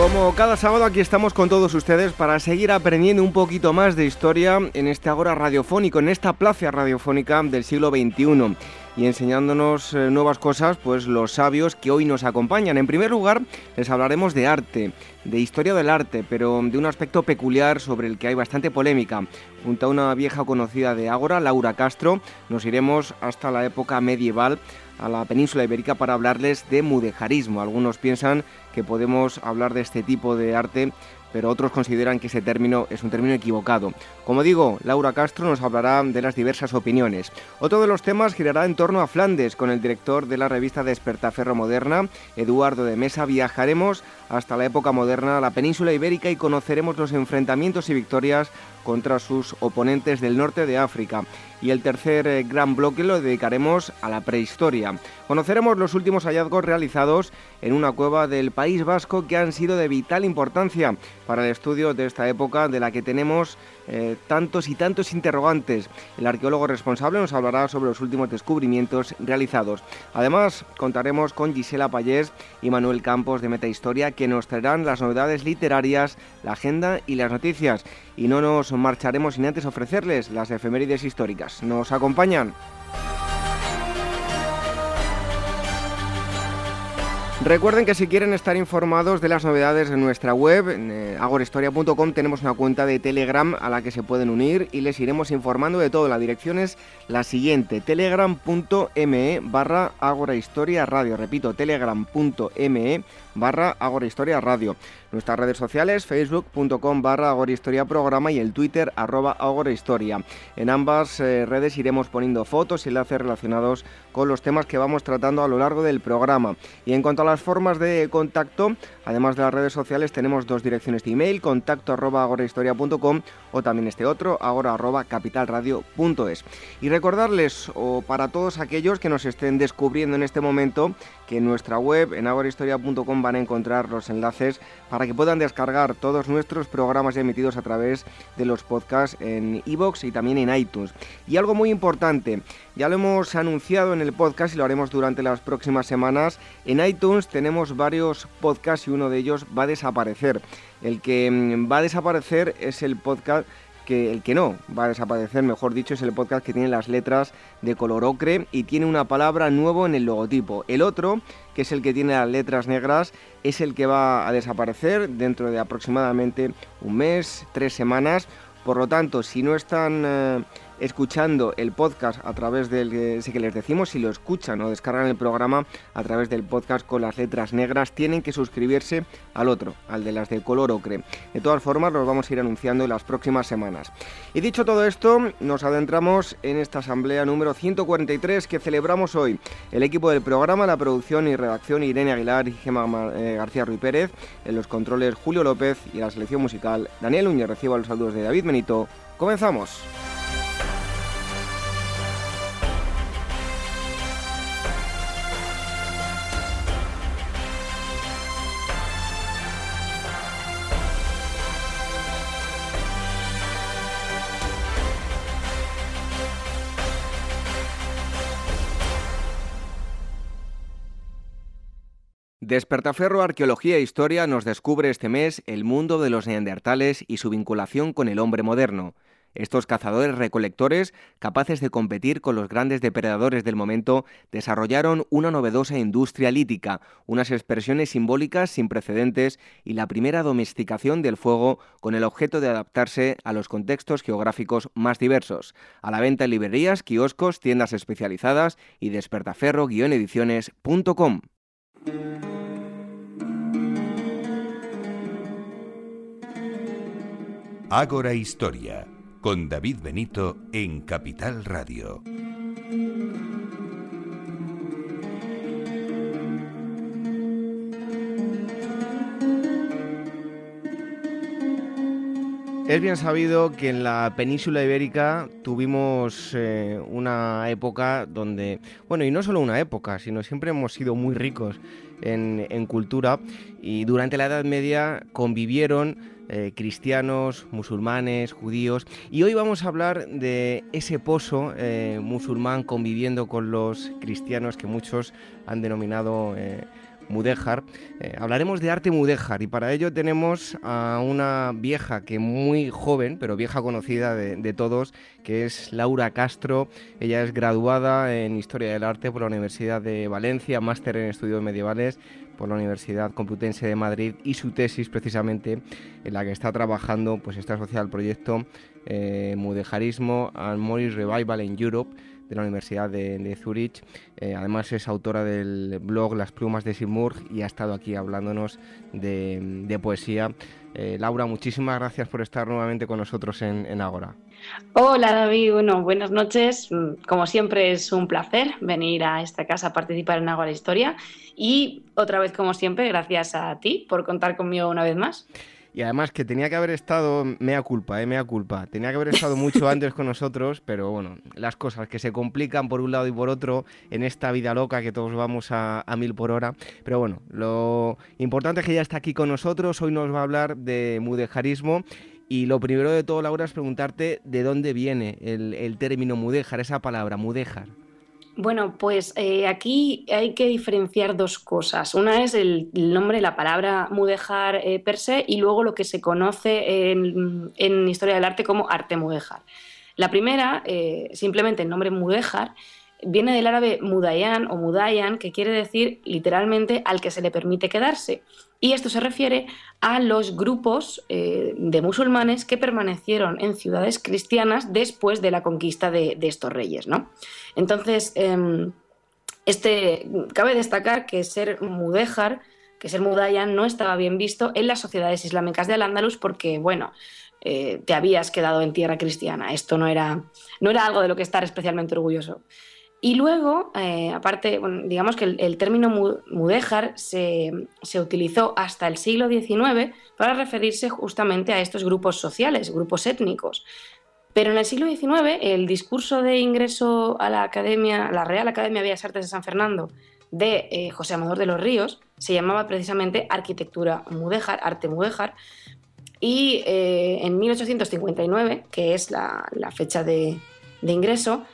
Como cada sábado aquí estamos con todos ustedes para seguir aprendiendo un poquito más de historia en este Ágora radiofónico, en esta plaza radiofónica del siglo XXI y enseñándonos eh, nuevas cosas, pues los sabios que hoy nos acompañan. En primer lugar, les hablaremos de arte, de historia del arte, pero de un aspecto peculiar sobre el que hay bastante polémica. Junto a una vieja conocida de Ágora, Laura Castro, nos iremos hasta la época medieval a la península ibérica para hablarles de mudejarismo. Algunos piensan que podemos hablar de este tipo de arte pero otros consideran que ese término es un término equivocado. Como digo, Laura Castro nos hablará de las diversas opiniones. Otro de los temas girará en torno a Flandes con el director de la revista Despertaferro Moderna, Eduardo de Mesa. Viajaremos hasta la época moderna la península ibérica y conoceremos los enfrentamientos y victorias contra sus oponentes del norte de África. Y el tercer eh, gran bloque lo dedicaremos a la prehistoria. Conoceremos los últimos hallazgos realizados en una cueva del País Vasco que han sido de vital importancia para el estudio de esta época de la que tenemos eh, tantos y tantos interrogantes. El arqueólogo responsable nos hablará sobre los últimos descubrimientos realizados. Además, contaremos con Gisela Payés y Manuel Campos de Metahistoria que nos traerán las novedades literarias, la agenda y las noticias. Y no nos marcharemos sin antes ofrecerles las efemérides históricas. ¿Nos acompañan? Recuerden que si quieren estar informados de las novedades de nuestra web, en eh, agorahistoria.com tenemos una cuenta de Telegram a la que se pueden unir y les iremos informando de todo. La dirección es la siguiente, telegram.me barra agorahistoria radio. Repito, telegram.me barra agorahistoria radio. Nuestras redes sociales, facebook.com barra agorahistoria programa y el twitter arroba agorahistoria. En ambas eh, redes iremos poniendo fotos y enlaces relacionados con los temas que vamos tratando a lo largo del programa. Y en cuanto a las formas de contacto, además de las redes sociales, tenemos dos direcciones de email, contacto arroba agorahistoria.com o también este otro, agora arroba capitalradio.es. Y recordarles, o para todos aquellos que nos estén descubriendo en este momento, que en nuestra web, en agorahistoria.com, van a encontrar los enlaces para que puedan descargar todos nuestros programas emitidos a través de los podcasts en iBox y también en iTunes. Y algo muy importante, ya lo hemos anunciado en el podcast y lo haremos durante las próximas semanas. En iTunes tenemos varios podcasts y uno de ellos va a desaparecer. El que mm, va a desaparecer es el podcast que el que no va a desaparecer, mejor dicho, es el podcast que tiene las letras de color ocre y tiene una palabra nuevo en el logotipo. El otro, que es el que tiene las letras negras, es el que va a desaparecer dentro de aproximadamente un mes, tres semanas. Por lo tanto, si no están eh, escuchando el podcast a través del ese que les decimos, si lo escuchan o descargan el programa a través del podcast con las letras negras, tienen que suscribirse al otro, al de las de color ocre. De todas formas, los vamos a ir anunciando en las próximas semanas. Y dicho todo esto, nos adentramos en esta asamblea número 143 que celebramos hoy. El equipo del programa, la producción y redacción Irene Aguilar y Gemma eh, García Ruiz Pérez, en los controles Julio López y la selección musical Daniel Uñez. Reciba los saludos de David Benito. Comenzamos. Despertaferro Arqueología e Historia nos descubre este mes el mundo de los neandertales y su vinculación con el hombre moderno. Estos cazadores recolectores, capaces de competir con los grandes depredadores del momento, desarrollaron una novedosa industria lítica, unas expresiones simbólicas sin precedentes y la primera domesticación del fuego con el objeto de adaptarse a los contextos geográficos más diversos. A la venta en librerías, kioscos, tiendas especializadas y despertaferro-ediciones.com. Ágora Historia, con David Benito en Capital Radio. Es bien sabido que en la península ibérica tuvimos eh, una época donde, bueno, y no solo una época, sino siempre hemos sido muy ricos en cultura y durante la Edad Media convivieron eh, cristianos, musulmanes, judíos. Y hoy vamos a hablar de ese pozo eh, musulmán conviviendo con los cristianos que muchos han denominado mudéjar. Eh, hablaremos de arte mudéjar y para ello tenemos a una vieja que muy joven, pero vieja conocida de, todos, que es Laura Castro. Ella es graduada en Historia del Arte por la Universidad de Valencia, máster en Estudios Medievales por la Universidad Complutense de Madrid y su tesis precisamente en la que está trabajando pues está asociada al proyecto eh, Mudejarismo and Revival in Europe de la Universidad de, Zurich. Eh, además es autora del blog Las plumas de Simurg y ha estado aquí hablándonos de, poesía. Eh, Laura, muchísimas gracias por estar nuevamente con nosotros en, en Agora. Hola David, buenas noches. Mm, como siempre es un placer venir a esta casa a participar en Agora Historia y otra vez como siempre gracias a ti por contar conmigo una vez más. Y además que tenía que haber estado, mea culpa, eh, mea culpa, tenía que haber estado mucho antes con nosotros, pero bueno, las cosas que se complican por un lado y por otro en esta vida loca que todos vamos a, mil por hora. Pero bueno, lo importante es que ya está aquí con nosotros, hoy nos va a hablar de mudejarismo y lo primero de todo, Laura, es preguntarte de dónde viene el, el término mudéjar, esa palabra, mudéjar. Bueno, pues eh, aquí hay que diferenciar dos cosas. Una es el, nombre, la palabra mudéjar eh, per se, y luego lo que se conoce en, historia del arte como arte mudéjar. La primera, eh, simplemente el nombre mudéjar, viene del árabe mudayan o mudayan, que quiere decir literalmente al que se le permite quedarse. Y esto se refiere a los grupos de musulmanes que permanecieron en ciudades cristianas después de la conquista de, de estos reyes. ¿no? Entonces, em, este, cabe destacar que ser mudéjar, que ser mudayan no estaba bien visto en las sociedades islámicas de Al-Ándalus porque, bueno, eh, te habías quedado en tierra cristiana. Esto no era, no era algo de lo que estar especialmente orgulloso. Y luego, eh, aparte, digamos que el, término mudéjar se, se, utilizó hasta el siglo XIX para referirse justamente a estos grupos sociales, grupos étnicos. Pero en el siglo XIX, el discurso de ingreso a la Real Academia de Bellas Artes de San Fernando, de eh, José Amador de los Ríos, se llamaba precisamente Arquitectura Mudéjar, Arte Mudéjar, y eh, en 1859, que es la, fecha de, ingreso,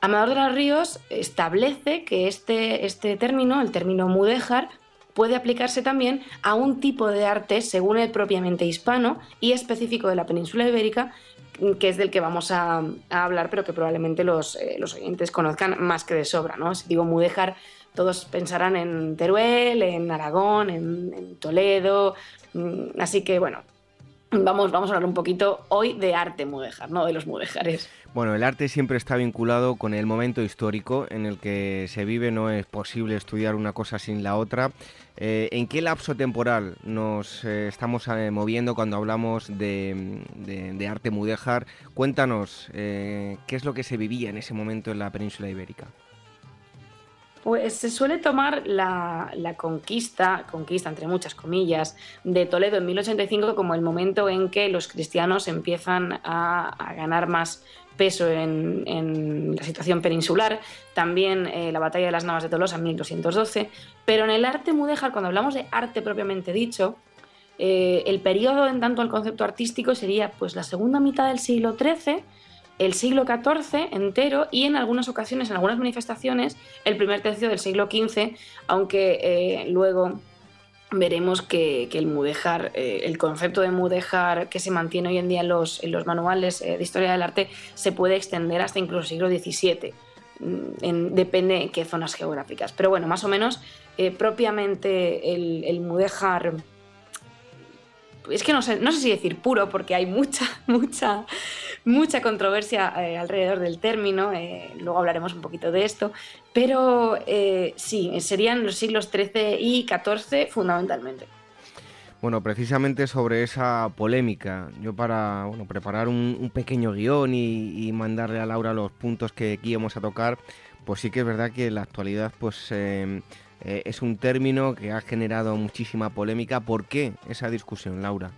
Amador de los Ríos establece que este, este término, el término mudéjar, puede aplicarse también a un tipo de arte, según el propiamente hispano y específico de la península ibérica, que es del que vamos a, hablar, pero que probablemente los, eh, los, oyentes conozcan más que de sobra. ¿no? Si digo Mudéjar, todos pensarán en Teruel, en Aragón, en, Toledo. Mm, así que bueno, Vamos, vamos, a hablar un poquito hoy de arte mudéjar, no de los mudéjares. Bueno, el arte siempre está vinculado con el momento histórico en el que se vive, no es posible estudiar una cosa sin la otra. Eh, ¿En qué lapso temporal nos eh, estamos eh, moviendo cuando hablamos de, arte mudéjar? Cuéntanos, ¿qué es lo que se vivía en ese momento en la península ibérica? Pues se suele tomar la, conquista, conquista entre muchas comillas, de Toledo en 1085 como el momento en que los cristianos empiezan a ganar más peso en, la situación peninsular, también eh, la batalla de las Navas de Tolosa en 1212, pero en el arte mudéjar, cuando hablamos de arte propiamente dicho, eh, el periodo en tanto al concepto artístico sería pues la segunda mitad del siglo XIII, el siglo XIV entero y en algunas ocasiones, en algunas manifestaciones, el primer tercio del siglo XV, aunque eh, luego veremos que, el mudéjar, eh, el concepto de mudéjar que se mantiene hoy en día en los, manuales eh, de historia del arte se puede extender hasta incluso siglo XVII. Mm, depende en qué zonas geográficas. Pero bueno, más o menos, eh, propiamente el, el mudéjar es que no sé, no sé si decir puro, porque hay mucha, mucha, mucha controversia eh, alrededor del término, eh, luego hablaremos un poquito de esto, pero eh, sí, serían los siglos XIII y XIV fundamentalmente. Bueno, precisamente sobre esa polémica, yo para bueno, preparar un, pequeño guion y, mandarle a Laura los puntos que aquí vamos a tocar, pues sí que es verdad que en la actualidad pues eh, es un término que ha generado muchísima polémica. ¿Por qué esa discusión, Laura?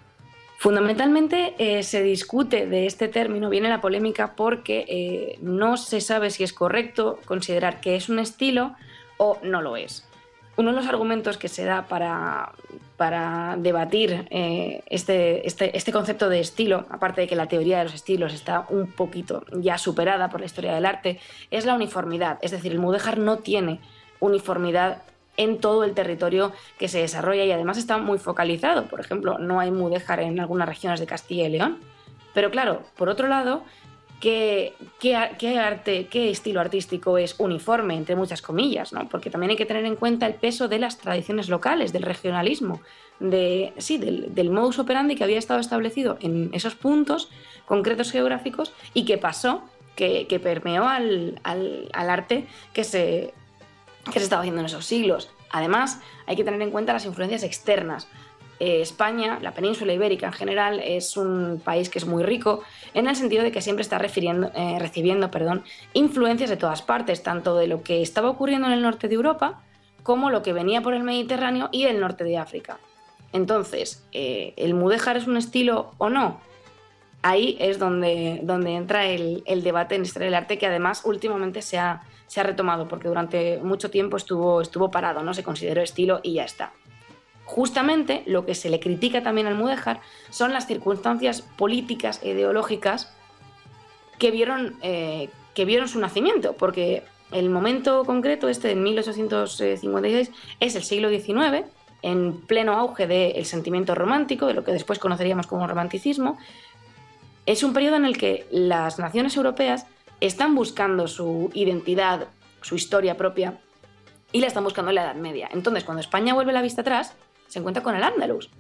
Fundamentalmente eh, se discute de este término, viene la polémica porque eh, no se sabe si es correcto considerar que es un estilo o no lo es. Uno de los argumentos que se da para, para debatir eh, este, este, este, concepto de estilo, aparte de que la teoría de los estilos está un poquito ya superada por la historia del arte, es la uniformidad. Es decir, el mudéjar no tiene uniformidad en todo el territorio que se desarrolla y además está muy focalizado. Por ejemplo, no hay mudéjar en algunas regiones de Castilla y León. Pero claro, por otro lado, ¿qué, arte, qué estilo artístico es uniforme, entre muchas comillas? ¿no? Porque también hay que tener en cuenta el peso de las tradiciones locales, del regionalismo, de, sí, del, modus operandi que había estado establecido en esos puntos concretos geográficos y que pasó, que, permeó al arte que se que se estaba haciendo en esos siglos. Además, hay que tener en cuenta las influencias externas. Eh, España, la península ibérica en general, es un país que es muy rico en el sentido de que siempre está eh, recibiendo perdón, influencias de todas partes, tanto de lo que estaba ocurriendo en el norte de Europa como lo que venía por el Mediterráneo y el norte de África. Entonces, eh, ¿el mudéjar es un estilo o no? Ahí es donde, donde entra el, el debate en historia del arte que además últimamente se ha, se ha retomado porque durante mucho tiempo estuvo, estuvo parado, no se consideró estilo y ya está. Justamente lo que se le critica también al Mudéjar son las circunstancias políticas e ideológicas que vieron, eh, que vieron su nacimiento, porque el momento concreto, este de 1856, es el siglo XIX, en pleno auge del sentimiento romántico, de lo que después conoceríamos como romanticismo. Es un periodo en el que las naciones europeas están buscando su identidad, su historia propia, y la están buscando en la Edad Media. Entonces, cuando España vuelve la vista atrás, se encuentra con el Andalus.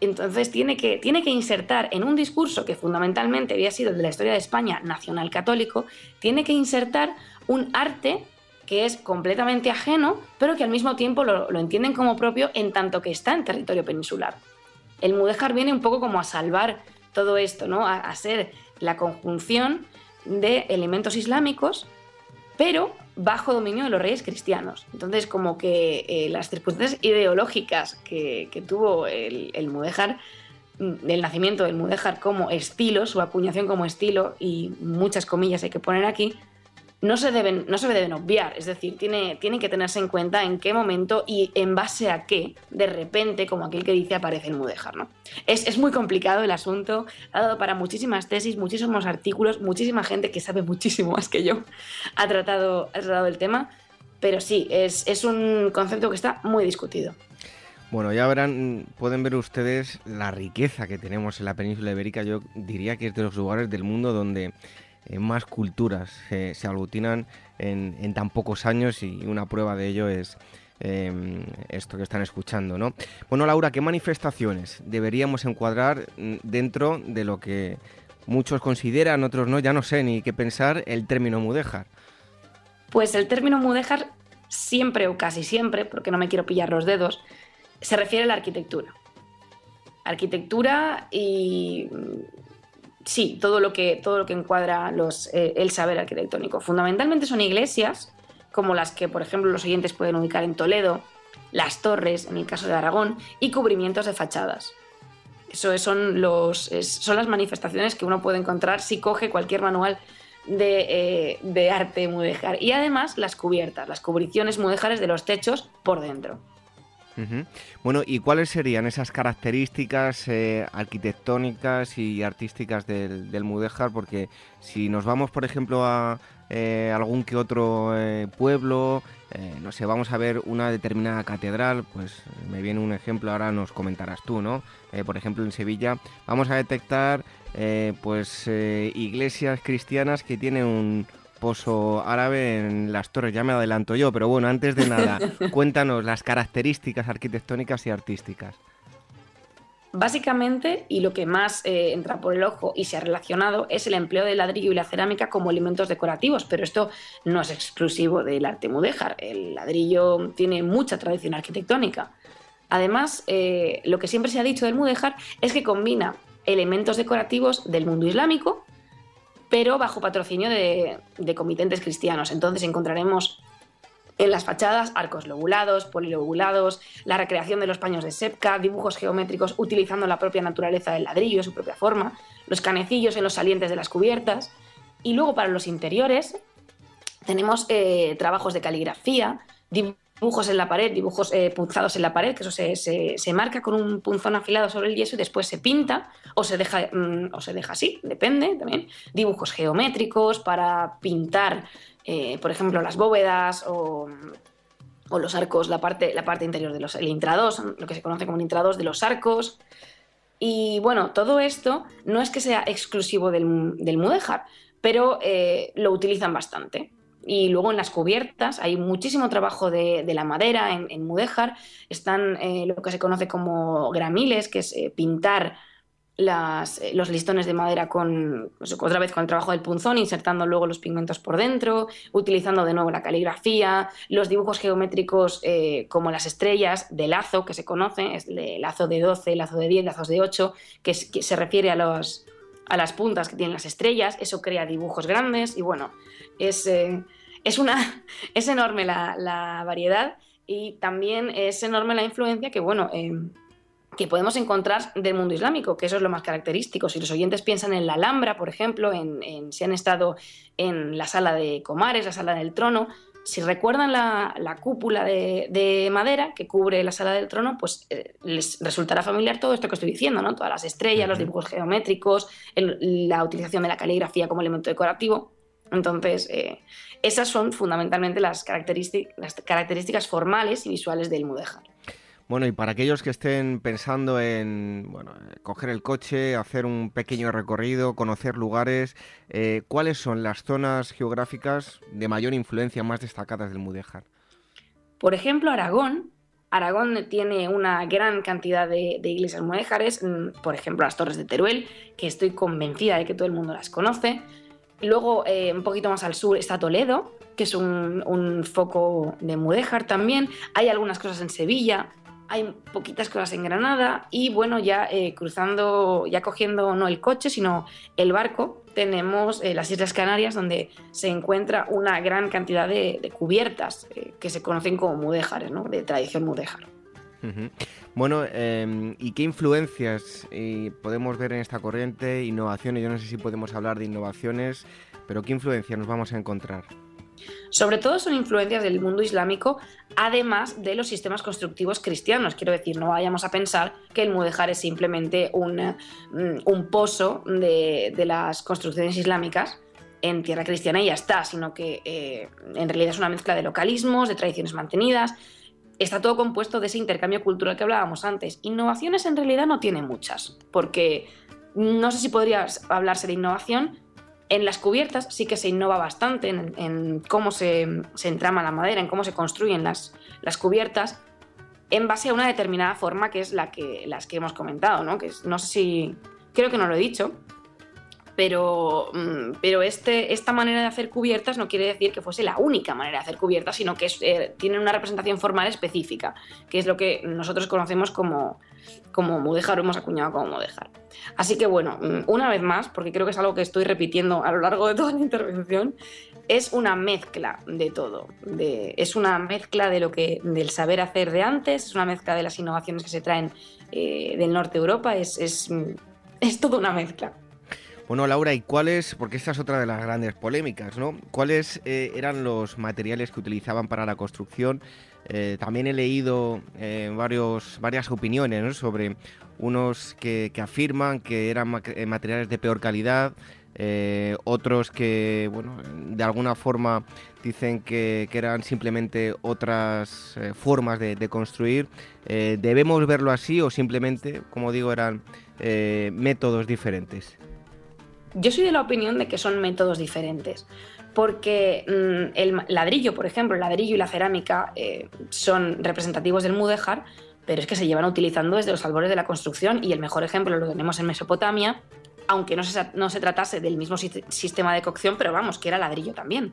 Entonces tiene que, tiene que insertar en un discurso que fundamentalmente había sido de la historia de España nacional católico, tiene que insertar un arte que es completamente ajeno, pero que al mismo tiempo lo, entienden como propio en tanto que está en territorio peninsular. El Mudéjar viene un poco como a salvar todo esto, ¿no? a ser la conjunción de elementos islámicos, pero bajo dominio de los reyes cristianos. Entonces, como que eh, las circunstancias ideológicas que, tuvo el, el Mudéjar, mm, el nacimiento del Mudéjar como estilo, su acuñación como estilo, y muchas comillas hay que poner aquí, no se deben, no se deben obviar, es decir, tiene, que tenerse en cuenta en qué momento y en base a qué, de repente, como aquel que dice, aparece el mudéjar. ¿no? Es, muy complicado el asunto, ha dado para muchísimas tesis, muchísimos artículos, muchísima gente que sabe muchísimo más que yo ha tratado, ha tratado el tema, pero sí, es, es un concepto que está muy discutido. Bueno, ya verán, pueden ver ustedes la riqueza que tenemos en la península ibérica. Yo diría que es de los lugares del mundo donde más culturas se aglutinan en, tan pocos años y una prueba de ello es em, esto que están escuchando, ¿no? Bueno, Laura, ¿qué manifestaciones deberíamos encuadrar mm, dentro de lo que muchos consideran, otros no, ya no sé ni qué pensar, el término mudéjar? Pues el término mudéjar siempre o casi siempre, porque no me quiero pillar los dedos, se refiere a la arquitectura. Arquitectura y sí, todo lo que, todo lo que encuadra los, eh, el saber arquitectónico. Fundamentalmente son iglesias, como las que, por ejemplo, los oyentes pueden ubicar en Toledo, las torres, en el caso de Aragón, y cubrimientos de fachadas. Eso son, los, son las manifestaciones que uno puede encontrar si coge cualquier manual de, eh, de arte mudéjar. Y además las cubiertas, las cubriciones mudéjares de los techos por dentro. Bueno, ¿y cuáles serían esas características eh, arquitectónicas y artísticas del, del, Mudéjar? Porque si nos vamos, por ejemplo, a eh, algún que otro eh, pueblo, no sé, vamos a ver una determinada catedral, pues me viene un ejemplo, ahora nos comentarás tú, ¿no? por ejemplo, en Sevilla vamos a detectar pues iglesias cristianas que tienen un, pozo árabe en las torres, ya me adelanto yo, pero bueno, antes de nada, cuéntanos las características arquitectónicas y artísticas. Básicamente, y lo que más eh, entra por el ojo y se ha relacionado, es el empleo del ladrillo y la cerámica como elementos decorativos, pero esto no es exclusivo del arte mudéjar. El ladrillo tiene mucha tradición arquitectónica. Además, eh, lo que siempre se ha dicho del mudéjar es que combina elementos decorativos del mundo islámico pero bajo patrocinio de, comitentes cristianos. Entonces encontraremos En las fachadas, arcos lobulados, polilobulados, la recreación de los paños de sepca, dibujos geométricos utilizando la propia naturaleza del ladrillo, su propia forma, los canecillos en los salientes de las cubiertas. Y luego para los interiores tenemos eh, trabajos de caligrafía, dibujos en la pared, dibujos eh, punzados en la pared, que eso se, marca con un punzón afilado sobre el yeso y después se pinta o se deja, mm, o se deja así, depende también. Dibujos geométricos para pintar eh, por ejemplo, las bóvedas o, los arcos, la parte, la parte interior de los el intrados, lo que se conoce como el intrados de los arcos. Y bueno, todo esto no es que sea exclusivo del, del pero eh, lo utilizan bastante. Y luego en las cubiertas hay muchísimo trabajo de, la madera en, en mudéjar. Están eh, lo que se conoce como gramiles, que es pintar eh, los listones de madera con, pues, otra vez con el trabajo del punzón, insertando luego los pigmentos por dentro, utilizando de nuevo la caligrafía, los dibujos geométricos eh, como las estrellas de lazo, que se conoce, es el lazo de 12, lazo de 10, lazos de 8, que, se refiere a, los, a las puntas que tienen las estrellas, eso crea dibujos grandes y bueno, es, eh, es, una, es enorme la, la, variedad y también es enorme la influencia que, bueno, que podemos encontrar del mundo islámico, que eso es lo más característico. Si los oyentes piensan en la Alhambra, por ejemplo, en, si han estado en la sala de Comares, la sala del trono, si recuerdan la, cúpula de, madera que cubre la sala del trono, pues eh, les resultará familiar todo esto que estoy diciendo, ¿no? Todas las estrellas, los dibujos geométricos, la utilización de la caligrafía como elemento decorativo. Entonces, eh, esas son fundamentalmente las, las características formales y visuales del mudéjar. Bueno, y para aquellos que estén pensando en bueno, coger el coche, hacer un pequeño recorrido, conocer lugares, eh, ¿cuáles son las zonas geográficas de mayor influencia más destacadas del Mudéjar? Por ejemplo, Aragón. Aragón tiene una gran cantidad de, iglesias mudéjares, mm, por ejemplo, las Torres de Teruel, que estoy convencida de que todo el mundo las conoce. Luego, eh, un poquito más al sur está Toledo, que es un, foco de mudéjar también. Hay algunas cosas en Sevilla, hay poquitas cosas en Granada y bueno, ya eh, cruzando, ya cogiendo no el coche, sino el barco, tenemos eh, las Islas Canarias donde se encuentra una gran cantidad de, cubiertas que se conocen como mudéjares, ¿no? de tradición mudéjar. Bueno, em, ¿y qué influencias podemos ver en esta corriente? Innovaciones, yo no sé si podemos hablar de innovaciones, pero ¿qué influencias nos vamos a encontrar? Sobre todo son influencias del mundo islámico, además de los sistemas constructivos cristianos. Quiero decir, no vayamos a pensar que el mudéjar es simplemente un, mm, pozo de, las construcciones islámicas en tierra cristiana y ya está, sino que eh, en realidad es una mezcla de localismos, de tradiciones mantenidas. Está todo compuesto de ese intercambio cultural que hablábamos antes. Innovaciones en realidad no tiene muchas, porque no sé si podría hablarse de innovación, en las cubiertas sí que se innova bastante en, cómo se, entrama la madera, en cómo se construyen las, las, cubiertas, en base a una determinada forma que es la que, las que hemos comentado, ¿no? Que no sé si. Creo que no lo he dicho, pero, mm, pero este, esta manera de hacer cubiertas no quiere decir que fuese la única manera de hacer cubiertas, sino que eh, tienen una representación formal específica, que es lo que nosotros conocemos como, como mudéjar o hemos acuñado como mudéjar. Así que bueno, mm, una vez más, porque creo que es algo que estoy repitiendo a lo largo de toda la intervención, es una mezcla de todo. Es una mezcla de lo que, del saber hacer de antes, es una mezcla de las innovaciones que se traen eh, del norte de Europa, es, es, es toda una mezcla. Bueno, Laura, ¿y cuáles, porque esta es otra de las grandes polémicas, ¿no? ¿Cuáles eh, eran los materiales que utilizaban para la construcción? Eh, también he leído eh, varios, varias opiniones sobre unos que, afirman que eran materiales de peor calidad, otros que, bueno, de alguna forma dicen que, eran simplemente otras formas de, de construir. ¿Debemos verlo así o simplemente, como digo, eran métodos diferentes? Yo soy de la opinión de que son métodos diferentes, porque mm, el ladrillo, por ejemplo, el ladrillo y la cerámica eh, son representativos del mudéjar, pero es que se llevan utilizando desde los albores de la construcción y el mejor ejemplo lo tenemos en Mesopotamia, aunque no se, no se tratase del mismo sistema de cocción, pero vamos, que era ladrillo también.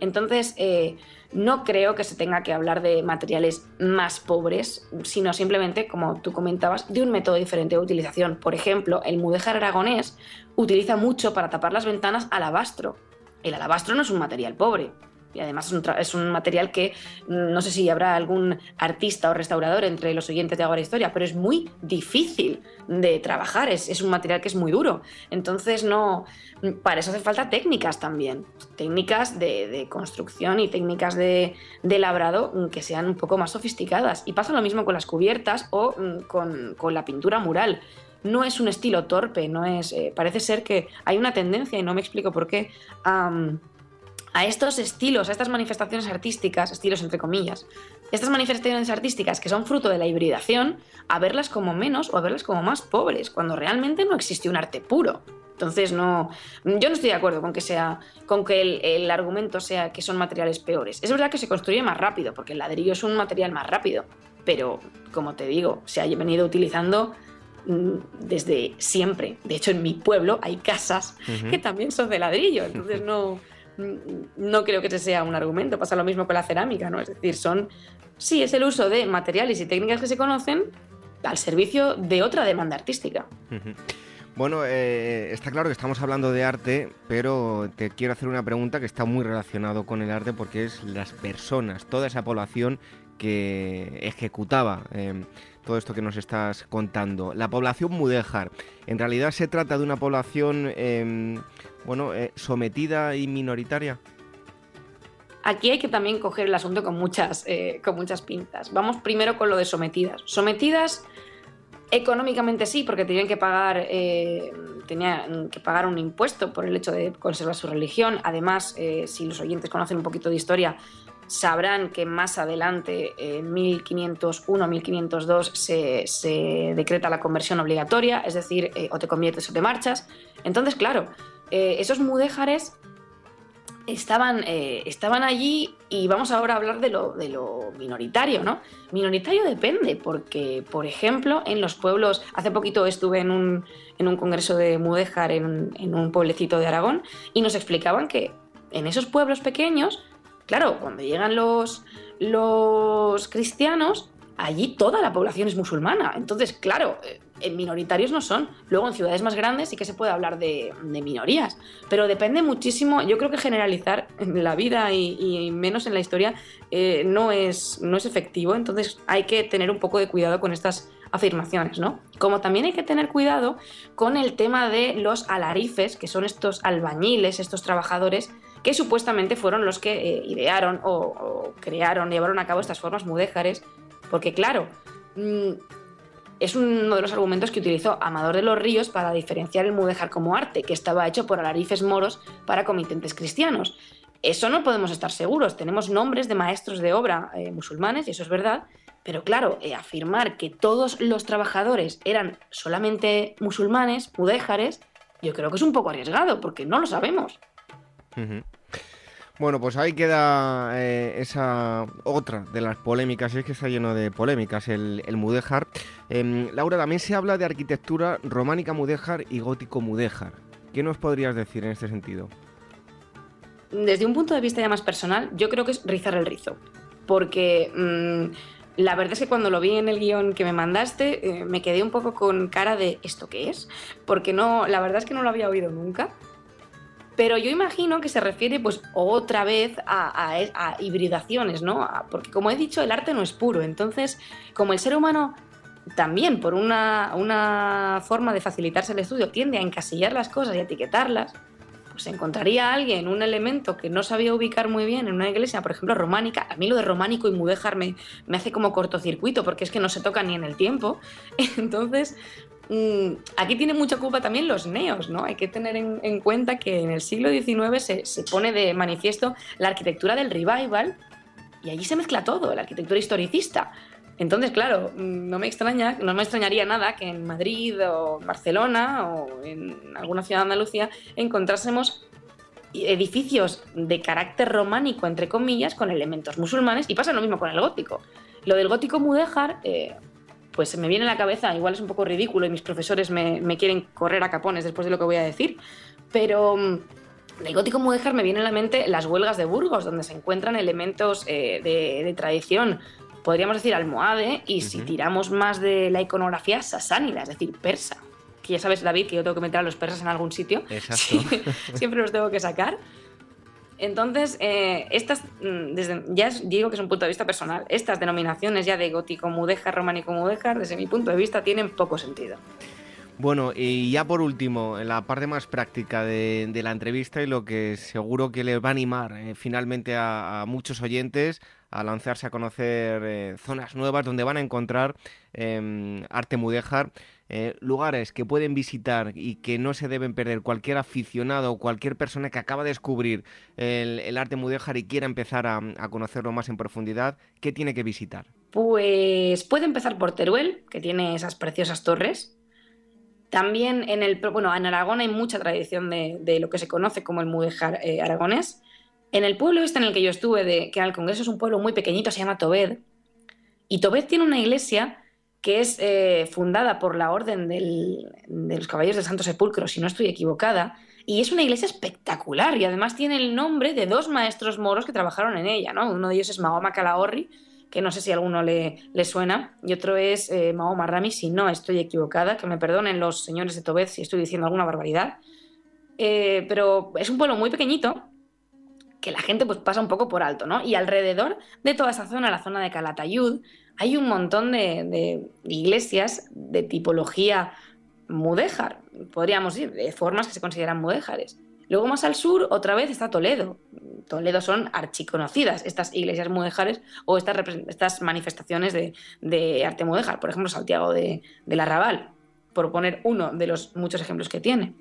Entonces, eh, no creo que se tenga que hablar de materiales más pobres, sino simplemente, como tú comentabas, de un método diferente de utilización. Por ejemplo, el mudéjar aragonés utiliza mucho para tapar las ventanas alabastro. El alabastro no es un material pobre, y además es un, material que mm, no sé si habrá algún artista o restaurador entre los oyentes de Agora Historia, pero es muy difícil de trabajar, es, un material que es muy duro. Entonces, no, para eso hace falta técnicas también, técnicas de, construcción y técnicas de, labrado mm, que sean un poco más sofisticadas. Y pasa lo mismo con las cubiertas o mm, con, la pintura mural no es un estilo torpe, no es. Eh, parece ser que hay una tendencia, y no me explico por qué, a estos estilos, a estas manifestaciones artísticas, estilos entre comillas, estas manifestaciones artísticas que son fruto de la hibridación, a verlas como menos o a verlas como más pobres, cuando realmente no existe un arte puro. Entonces no, yo no estoy de acuerdo con que sea, con que el, el, argumento sea que son materiales peores. Es verdad que se construye más rápido, porque el ladrillo es un material más rápido, pero como te digo, se ha venido utilizando mm, desde siempre. De hecho, en mi pueblo hay casas que también son de ladrillo, entonces no, no creo que ese sea un argumento. Pasa lo mismo con la cerámica, ¿no? Es decir, son. Sí, es el uso de materiales y técnicas que se conocen al servicio de otra demanda artística. Bueno, eh, está claro que estamos hablando de arte, pero te quiero hacer una pregunta que está muy relacionado con el arte porque es las personas, toda esa población que ejecutaba em, todo esto que nos estás contando. La población mudéjar, en realidad se trata de una población em, bueno, eh, sometida y minoritaria? Aquí hay que también coger el asunto con muchas, eh, con muchas pinzas. Vamos primero con lo de sometidas. Sometidas económicamente sí, porque tenían que pagar, eh, tenían que pagar un impuesto por el hecho de conservar su religión. Además, si los oyentes conocen un poquito de historia, sabrán que más adelante, en 1501-1502, se, se, decreta la conversión obligatoria, es decir, o te conviertes o te marchas. Entonces, claro, eh, esos mudéjares estaban, eh, estaban allí y vamos ahora a hablar de lo, de lo minoritario, ¿no? Minoritario depende, porque, por ejemplo, en los pueblos, hace poquito estuve en un, en un congreso de mudéjar en, en un pueblecito de Aragón y nos explicaban que en esos pueblos pequeños, claro, cuando llegan los, los cristianos, allí toda la población es musulmana. Entonces, claro, eh, minoritarios no son. Luego en ciudades más grandes sí que se puede hablar de, minorías. Pero depende muchísimo. Yo creo que generalizar en la vida y, menos en la historia eh, no, es, no es efectivo. Entonces hay que tener un poco de cuidado con estas afirmaciones, ¿no? Como también hay que tener cuidado con el tema de los alarifes, que son estos albañiles, estos trabajadores que supuestamente fueron los que eh, idearon o, o crearon, llevaron a cabo estas formas mudéjares porque claro, mm, es uno de los argumentos que utilizó Amador de los Ríos para diferenciar el mudéjar como arte, que estaba hecho por alarifes moros para comitentes cristianos. Eso no podemos estar seguros. Tenemos nombres de maestros de obra eh, musulmanes, y eso es verdad, pero claro, eh, afirmar que todos los trabajadores eran solamente musulmanes, mudéjares, yo creo que es un poco arriesgado, porque no lo sabemos. Bueno, pues ahí queda eh, esa otra de las polémicas, y es que está lleno de polémicas el, mudéjar. Em, Laura, también se habla de arquitectura románica mudéjar y gótico mudéjar. ¿Qué nos podrías decir en este sentido? Desde un punto de vista ya más personal, yo creo que es rizar el rizo, porque... Mm, la verdad es que cuando lo vi en el guion que me mandaste, eh, me quedé un poco con cara de ¿esto qué es? Porque no, la verdad es que no lo había oído nunca. Pero yo imagino que se refiere pues otra vez a, hibridaciones, ¿no? porque como he dicho, el arte no es puro. Entonces, como el ser humano también por una, forma de facilitarse el estudio tiende a encasillar las cosas y etiquetarlas, pues encontraría alguien un elemento que no sabía ubicar muy bien en una iglesia, por ejemplo, románica. A mí lo de románico y mudéjar me, me hace como cortocircuito porque es que no se toca ni en el tiempo. Entonces, aquí tiene mucha culpa también los neos, ¿no? Hay que tener en, cuenta que en el siglo XIX se, pone de manifiesto la arquitectura del revival y allí se mezcla todo, la arquitectura historicista. Entonces, claro, mm, no me extraña, no me extrañaría nada que en Madrid o Barcelona o en alguna ciudad de Andalucía encontrásemos edificios de carácter románico, entre comillas, con elementos musulmanes, y pasa lo mismo con el gótico. Lo del gótico mudéjar, eh, pues se me viene a la cabeza, igual es un poco ridículo y mis profesores me, quieren correr a capones después de lo que voy a decir, pero mm, de gótico mudéjar me viene a la mente las huelgas de Burgos, donde se encuentran elementos eh, de, tradición, podríamos decir almohade, y si tiramos más de la iconografía sasánida, es decir, persa. Que ya sabes, David, que yo tengo que meter a los persas en algún sitio. Exacto. siempre los tengo que sacar. Entonces, eh, estas, mm, desde, ya digo que es un punto de vista personal, estas denominaciones ya de gótico mudéjar, románico mudéjar, desde mi punto de vista, tienen poco sentido. Bueno, y ya por último, en la parte más práctica de, la entrevista y lo que seguro que les va a animar eh, finalmente a, muchos oyentes a lanzarse a conocer eh, zonas nuevas donde van a encontrar em, arte mudéjar. Eh, lugares que pueden visitar y que no se deben perder cualquier aficionado o cualquier persona que acaba de descubrir el, arte mudéjar y quiera empezar a, conocerlo más en profundidad, ¿qué tiene que visitar? Pues puede empezar por Teruel, que tiene esas preciosas torres. También en el bueno, en Aragón hay mucha tradición de, lo que se conoce como el mudéjar eh, aragonés. En el pueblo este en el que yo estuve, de, que el Congreso, es un pueblo muy pequeñito, se llama Tobed. Y Tobed tiene una iglesia que es eh, fundada por la Orden de los Caballeros del Santo Sepulcro, si no estoy equivocada, y es una iglesia espectacular y además tiene el nombre de dos maestros moros que trabajaron en ella, ¿no? Uno de ellos es Mahoma Calahorri, que no sé si a alguno le, suena, y otro es eh, Mahoma Rami, si no estoy equivocada, que me perdonen los señores de Tobez si estoy diciendo alguna barbaridad, eh, pero es un pueblo muy pequeñito que la gente pues pasa un poco por alto, ¿no? Y alrededor de toda esa zona, la zona de Calatayud, hay un montón de, iglesias de tipología mudéjar, podríamos decir, de formas que se consideran mudéjares. Luego más al sur, otra vez está Toledo. Toledo son archiconocidas estas iglesias mudéjares o estas, estas manifestaciones de, arte mudéjar. Por ejemplo, Santiago de, del Arrabal, por poner uno de los muchos ejemplos que tiene.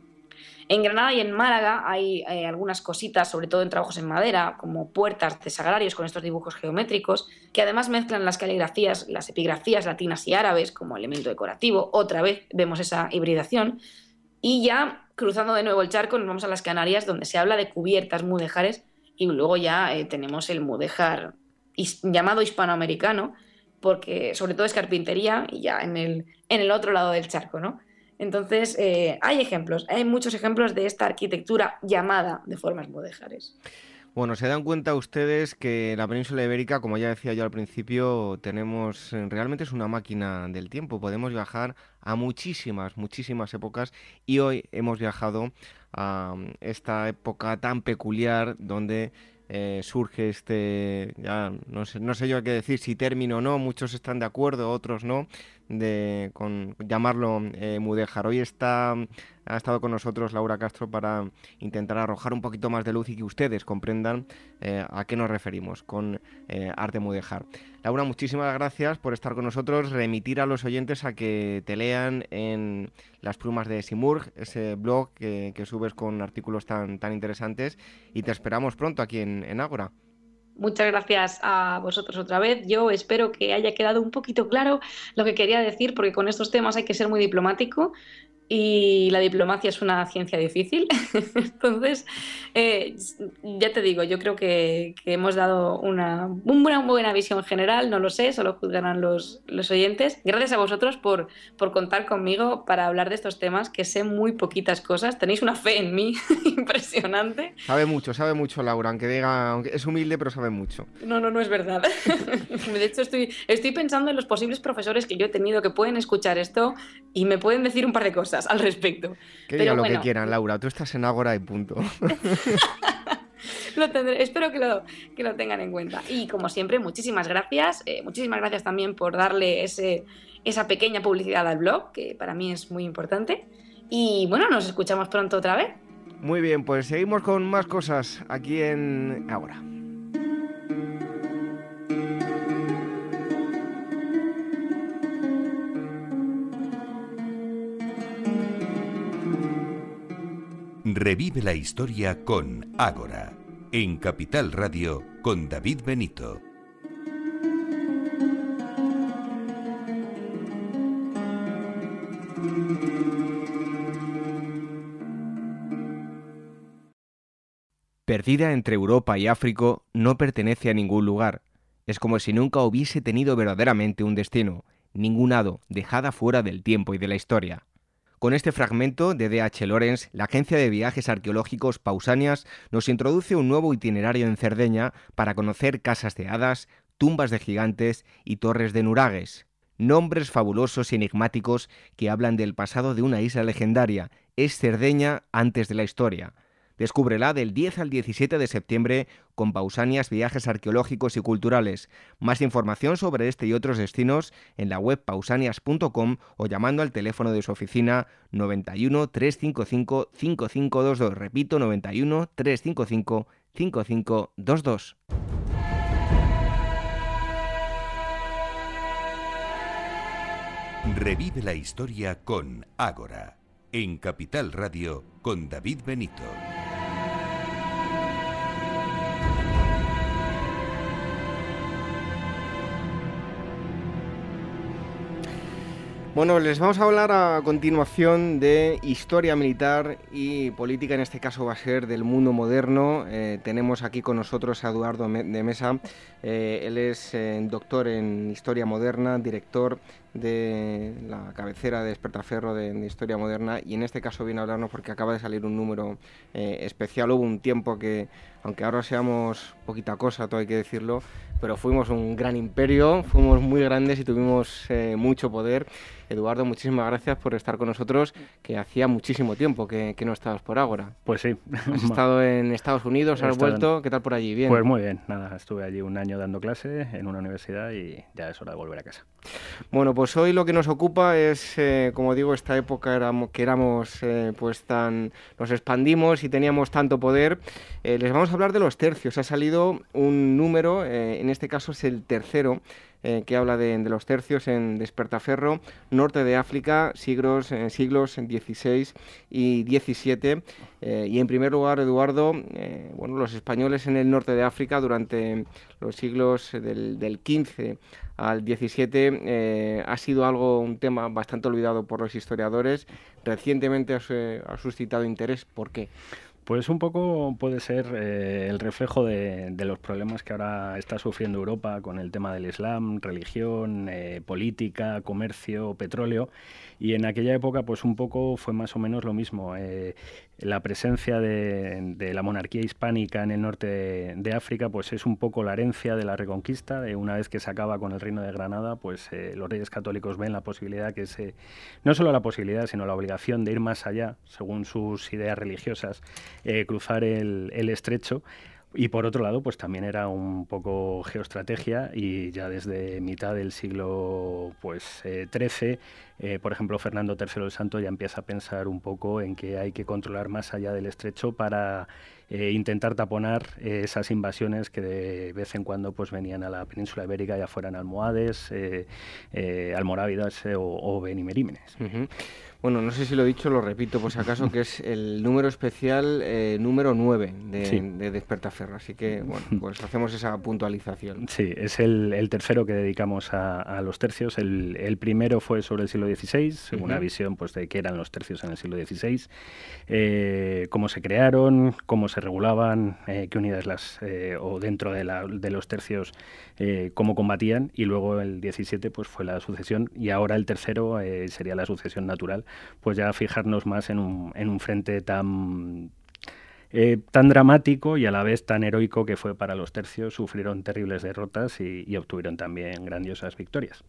En Granada y en Málaga hay eh, algunas cositas, sobre todo en trabajos en madera, como puertas de sagrarios con estos dibujos geométricos, que además mezclan las caligrafías, las epigrafías latinas y árabes como elemento decorativo. Otra vez vemos esa hibridación. Y ya cruzando de nuevo el charco, nos vamos a las Canarias, donde se habla de cubiertas mudéjares, y luego ya eh, tenemos el mudéjar llamado hispanoamericano, porque sobre todo es carpintería y ya en el, en el otro lado del charco, ¿no? Entonces, eh, hay ejemplos, hay muchos ejemplos de esta arquitectura llamada de formas mudéjares. Bueno, se dan cuenta ustedes que la península ibérica, como ya decía yo al principio, tenemos eh, realmente es una máquina del tiempo. Podemos viajar a muchísimas, muchísimas épocas y hoy hemos viajado a mm, esta época tan peculiar donde eh, surge este, ya no sé, no sé yo qué decir, si término o no, muchos están de acuerdo, otros no, de con llamarlo eh, Mudéjar. Hoy está ha estado con nosotros Laura Castro para intentar arrojar un poquito más de luz y que ustedes comprendan eh, a qué nos referimos con eh, arte mudéjar. Laura, muchísimas gracias por estar con nosotros, remitir a los oyentes a que te lean en las plumas de Simurg, ese blog que, subes con artículos tan, tan interesantes y te esperamos pronto aquí en, en Ágora. Muchas gracias a vosotros otra vez. Yo espero que haya quedado un poquito claro lo que quería decir, porque con estos temas hay que ser muy diplomático y la diplomacia es una ciencia difícil. Entonces, eh, ya te digo, yo creo que, hemos dado una, una, buena visión general, no lo sé, solo juzgarán los, los oyentes. Gracias a vosotros por, por contar conmigo para hablar de estos temas, que sé muy poquitas cosas. Tenéis una fe en mí impresionante. Sabe mucho, sabe mucho, Laura, aunque diga, aunque es humilde, pero sabe mucho. No, no, no es verdad. de hecho, estoy, estoy pensando en los posibles profesores que yo he tenido que pueden escuchar esto y me pueden decir un par de cosas al respecto. Que digan lo que quieran, Laura. Tú estás en Ágora y punto. lo tendré, espero que lo, que lo tengan en cuenta. Y como siempre, muchísimas gracias. Eh, muchísimas gracias también por darle ese, esa pequeña publicidad al blog, que para mí es muy importante. Y bueno, nos escuchamos pronto otra vez. Muy bien, pues seguimos con más cosas aquí en Ágora. Revive la historia con Ágora, en Capital Radio con David Benito. Perdida entre Europa y África, no pertenece a ningún lugar. Es como si nunca hubiese tenido verdaderamente un destino, ningún hado, dejada fuera del tiempo y de la historia. Con este fragmento de D.H. Lorenz, la agencia de viajes arqueológicos Pausanias nos introduce un nuevo itinerario en Cerdeña para conocer casas de hadas, tumbas de gigantes y torres de nuragues. Nombres fabulosos y enigmáticos que hablan del pasado de una isla legendaria. Es Cerdeña antes de la historia. Descúbrela del 10 al 17 de septiembre con Pausanias Viajes Arqueológicos y Culturales. Más información sobre este y otros destinos en la web pausanias.com o llamando al teléfono de su oficina 91 355 5522. Repito, 91 355 5522. Revive la historia con Ágora, en Capital Radio con David Benito. Bueno, les vamos a hablar a continuación de historia militar y política, en este caso va a ser del mundo moderno. Eh, tenemos aquí con nosotros a Eduardo de Mesa, eh, él es eh, doctor en historia moderna, director de la cabecera de Espertaferro de, de, Historia Moderna y en este caso viene a hablarnos porque acaba de salir un número especial. Hubo un tiempo que, aunque ahora seamos poquita cosa, todo hay que decirlo, pero fuimos un gran imperio, fuimos muy grandes y tuvimos mucho poder. Eduardo, muchísimas gracias por estar con nosotros, que hacía muchísimo tiempo que, no estabas por Ágora. Pues sí. Has estado en Estados Unidos, has vuelto, ¿qué tal por allí? ¿Bien? Pues muy bien, nada, estuve allí un año dando clase en una universidad y ya es hora de volver a casa. Bueno, pues hoy lo que nos ocupa es, eh, como digo, esta época que éramos eh, pues tan... nos expandimos y teníamos tanto poder. Eh, les vamos a hablar de los tercios. Ha salido un número, en este caso es el tercero, eh, que habla de, los tercios en Despertaferro, norte de África, siglos, eh, siglos XVI y XVII. Eh, y en primer lugar, Eduardo, bueno, los españoles en el norte de África durante los siglos del, del XV al XVII ha sido algo, un tema bastante olvidado por los historiadores. Recientemente ha suscitado interés. ¿Por qué? Pues un poco puede ser eh, el reflejo de, los problemas que ahora está sufriendo Europa con el tema del Islam, religión, eh, política, comercio, petróleo. Y en aquella época, pues un poco fue más o menos lo mismo. Eh, la presencia de, la monarquía hispánica en el norte de, África, pues es un poco la herencia de la reconquista. De una vez que se acaba con el reino de Granada, pues los reyes católicos ven la posibilidad que se, no solo la posibilidad, sino la obligación de ir más allá, según sus ideas religiosas eh, cruzar el, estrecho. Y por otro lado, pues también era un poco geoestrategia y ya desde mitad del siglo pues, XIII, eh, por ejemplo, Fernando III el Santo ya empieza a pensar un poco en que hay que controlar más allá del estrecho para eh, intentar taponar esas invasiones que de vez en cuando pues, venían a la península ibérica, ya fueran almohades, almorávidas o, o benimerímenes. Bueno, no sé si lo he dicho, lo repito por si acaso, que es el número especial eh, número 9 de, Despertaferro. Así que, bueno, pues hacemos esa puntualización. Sí, es el, tercero que dedicamos a, los tercios. El, primero fue sobre el siglo XVI, una visión pues, de qué eran los tercios en el siglo XVI, eh, cómo se crearon, cómo se regulaban, eh, qué unidades las, o dentro de, de los tercios, cómo combatían. Y luego el 17 pues, fue la sucesión y ahora el tercero sería la sucesión natural pues ya fijarnos más en un, en un frente tan eh, tan dramático y a la vez tan heroico que fue para los tercios, sufrieron terribles derrotas y, obtuvieron también grandiosas victorias.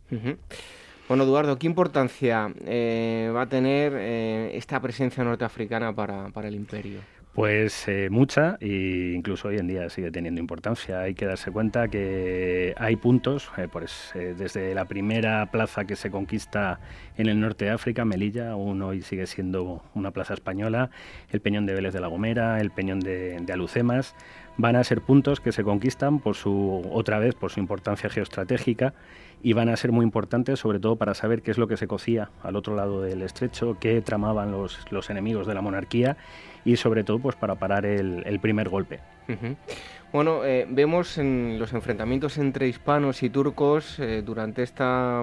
Bueno, Eduardo, ¿qué importancia eh, va a tener eh, esta presencia norteafricana para, para el imperio? Pues eh, mucha e incluso hoy en día sigue teniendo importancia. Hay que darse cuenta que hay puntos, eh, pues, eh, desde la primera plaza que se conquista en el norte de África, Melilla, aún hoy sigue siendo una plaza española, el Peñón de Vélez de la Gomera, el Peñón de, Alucemas, van a ser puntos que se conquistan por su, otra vez, por su importancia geoestratégica y van a ser muy importantes sobre todo para saber qué es lo que se cocía al otro lado del estrecho, qué tramaban los, los enemigos de la monarquía y sobre todo pues para parar el, primer golpe. Bueno, eh, vemos en los enfrentamientos entre hispanos y turcos eh, durante esta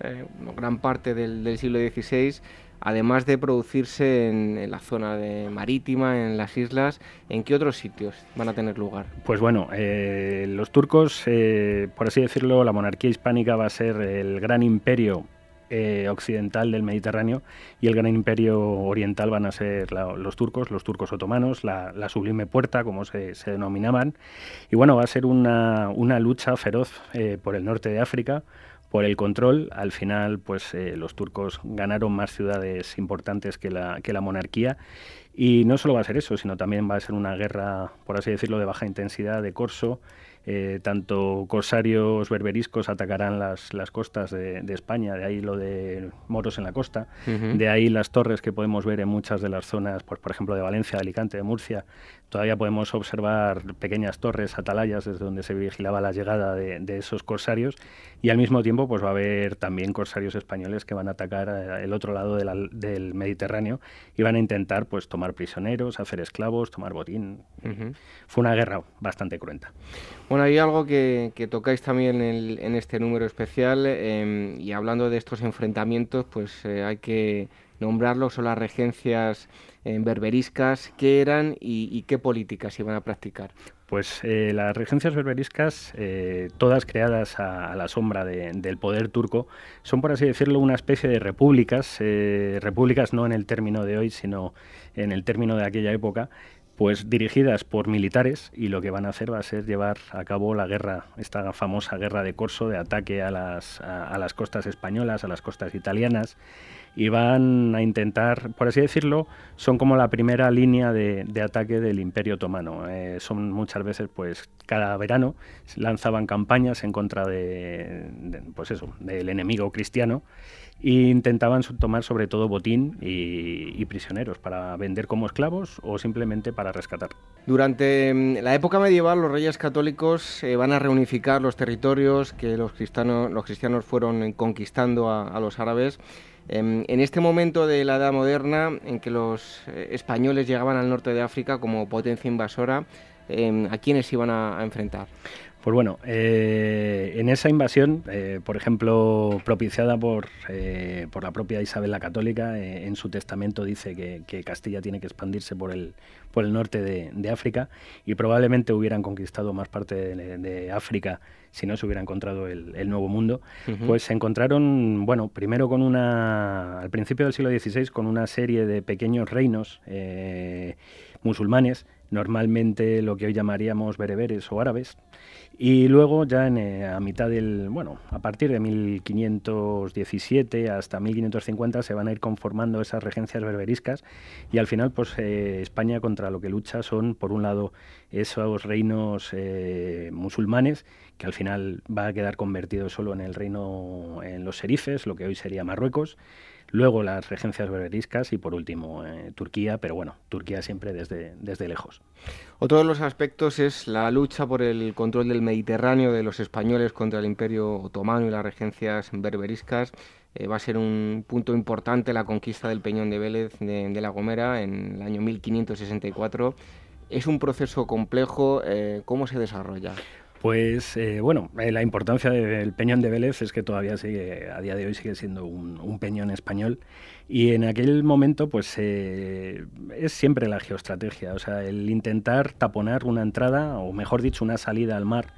eh, gran parte del, del siglo XVI además de producirse en, la zona de marítima, en las islas, ¿en qué otros sitios van a tener lugar? Pues bueno, los turcos, por así decirlo, la monarquía hispánica va a ser el gran imperio eh, occidental del Mediterráneo y el gran imperio oriental van a ser los turcos, los turcos otomanos, la, sublime puerta, como se, denominaban. Y bueno, va a ser una, lucha feroz eh, por el norte de África, por el control. Al final, pues eh, los turcos ganaron más ciudades importantes que la, que la monarquía. Y no solo va a ser eso, sino también va a ser una guerra, por así decirlo, de baja intensidad, de corso, eh, tanto corsarios berberiscos atacarán las, las costas de, España, de ahí lo de moros en la costa, de ahí las torres que podemos ver en muchas de las zonas, pues, por ejemplo, de Valencia, de Alicante, de Murcia. Todavía podemos observar pequeñas torres, atalayas, desde donde se vigilaba la llegada de, esos corsarios y al mismo tiempo pues, va a haber también corsarios españoles que van a atacar eh, el otro lado del Mediterráneo y van a intentar pues, tomar prisioneros, hacer esclavos, tomar botín. Fue una guerra bastante cruenta. Bueno, hay algo que, tocáis también en, este número especial em, y hablando de estos enfrentamientos, pues eh, hay que nombrarlos, son las regencias berberiscas, qué eran y, qué políticas iban a practicar. Pues eh, las regencias berberiscas, eh, todas creadas a, la sombra del poder turco, son por así decirlo una especie de repúblicas, repúblicas no en el término de hoy, sino en el término de aquella época, pues dirigidas por militares y lo que van a hacer va a ser llevar a cabo la guerra, esta famosa guerra de corso de ataque a las, a, las costas españolas, a las costas italianas y van a intentar, por así decirlo, son como la primera línea de, ataque del Imperio Otomano. Eh, son muchas veces, pues, cada verano lanzaban campañas en contra de, pues eso, del enemigo cristiano e intentaban tomar sobre todo botín y, prisioneros para vender como esclavos o simplemente para rescatar. Durante mm, la época medieval los reyes católicos eh, van a reunificar los territorios que los cristianos, los cristianos fueron conquistando a, los árabes. Em, en este momento de la Edad Moderna, en que los eh, españoles llegaban al norte de África como potencia invasora, em, ¿a quiénes iban a enfrentar? Pues bueno, eh, en esa invasión, eh, por ejemplo, propiciada por, eh, por la propia Isabel la Católica, en su testamento dice que, Castilla tiene que expandirse por el, por el norte de, África y probablemente hubieran conquistado más parte de, África si no se hubiera encontrado el, Nuevo Mundo. Pues se encontraron, bueno, primero con una, al principio del siglo XVI, con una serie de pequeños reinos musulmanes, normalmente lo que hoy llamaríamos bereberes o árabes, y luego ya en, eh, a mitad del, bueno, a partir de 1517 hasta 1550 se van a ir conformando esas regencias berberiscas y al final pues eh, España contra lo que lucha son por un lado esos reinos eh, musulmanes que al final va a quedar convertido solo en el reino en los serifes, lo que hoy sería Marruecos luego las regencias berberiscas y por último eh, Turquía, pero bueno, Turquía siempre desde, desde lejos. Otro de los aspectos es la lucha por el control del Mediterráneo de los españoles contra el Imperio Otomano y las regencias berberiscas. Eh, va a ser un punto importante la conquista del Peñón de Vélez de, La Gomera en el año 1564. Es un proceso complejo. Eh, ¿Cómo se desarrolla? Pues eh, bueno, eh, la importancia del Peñón de Vélez es que todavía sigue, a día de hoy sigue siendo un, peñón español y en aquel momento pues eh, es siempre la geoestrategia, o sea, el intentar taponar una entrada o mejor dicho una salida al mar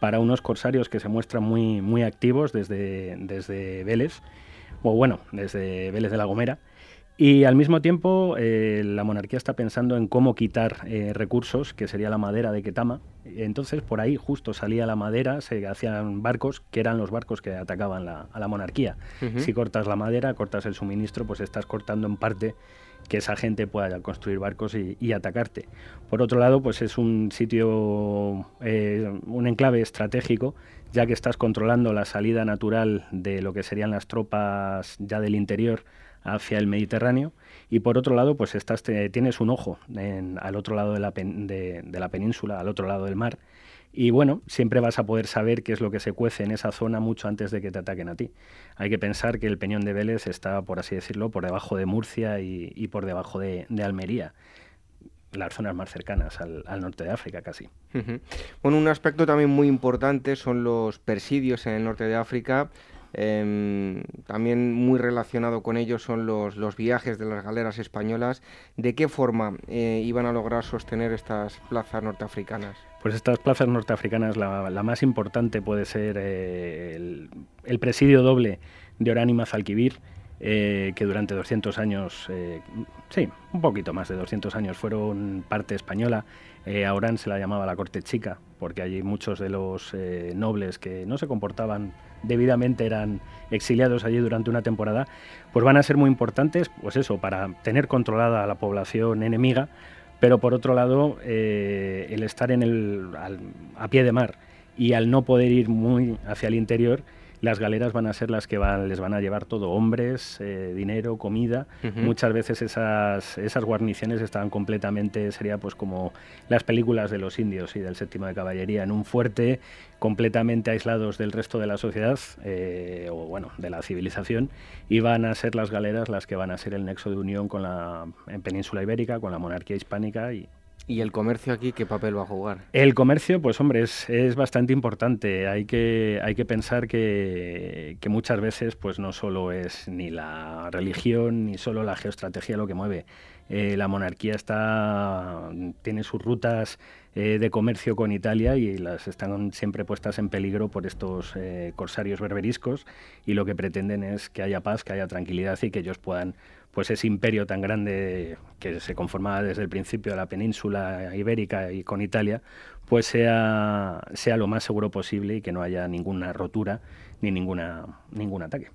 para unos corsarios que se muestran muy, muy activos desde, desde Vélez, o bueno, desde Vélez de la Gomera y al mismo tiempo, la monarquía está pensando en cómo quitar recursos, que sería la madera de Ketama. Entonces, por ahí justo salía la madera, se hacían barcos, que eran los barcos que atacaban a la monarquía. Si cortas la madera, cortas el suministro, pues estás cortando en parte que esa gente pueda construir barcos y, atacarte. Por otro lado, pues es un sitio, eh, un enclave estratégico, ya que estás controlando la salida natural de lo que serían las tropas ya del interior hacia el Mediterráneo y por otro lado pues estás, tienes un ojo al otro lado de la, de, la península, al otro lado del mar y bueno, siempre vas a poder saber qué es lo que se cuece en esa zona mucho antes de que te ataquen a ti. Hay que pensar que el Peñón de Vélez está, por así decirlo, por debajo de Murcia y, por debajo de, Almería las zonas más cercanas al, norte de África casi. Bueno, un aspecto también muy importante son los persidios en el norte de África. Em, también muy relacionado con ello son los, viajes de las galeras españolas. ¿De qué forma eh, iban a lograr sostener estas plazas norteafricanas? Pues estas plazas norteafricanas, la, más importante puede ser eh, el, presidio doble de Oránima Zalquivir, eh, que durante 200 años, sí, un poquito más de 200 años, fueron parte española. A Orán se la llamaba la corte chica, porque allí muchos de los nobles que no se comportaban debidamente eran exiliados allí durante una temporada, pues van a ser muy importantes, pues eso, para tener controlada a la población enemiga, pero por otro lado, el estar en el, a pie de mar y al no poder ir muy hacia el interior, las galeras van a ser las que van, les van a llevar todo, hombres, eh, dinero, comida. Muchas veces esas, esas guarniciones estaban completamente, sería pues como las películas de los indios y del séptimo de caballería, en un fuerte completamente aislados del resto de la sociedad, eh, o bueno, de la civilización, y van a ser las galeras las que van a ser el nexo de unión con la en península ibérica, con la monarquía hispánica y, ¿Y el comercio aquí qué papel va a jugar? El comercio, pues hombre, es, bastante importante. Hay que, hay que pensar que, que, muchas veces pues no solo es ni la religión ni solo la geoestrategia lo que mueve. Eh, la monarquía está, tiene sus rutas eh, de comercio con Italia y las están siempre puestas en peligro por estos eh, corsarios berberiscos y lo que pretenden es que haya paz, que haya tranquilidad y que ellos puedan pues ese imperio tan grande que se conformaba desde el principio de la península ibérica y con Italia, pues sea, sea lo más seguro posible y que no haya ninguna rotura ni ninguna, ningún ataque.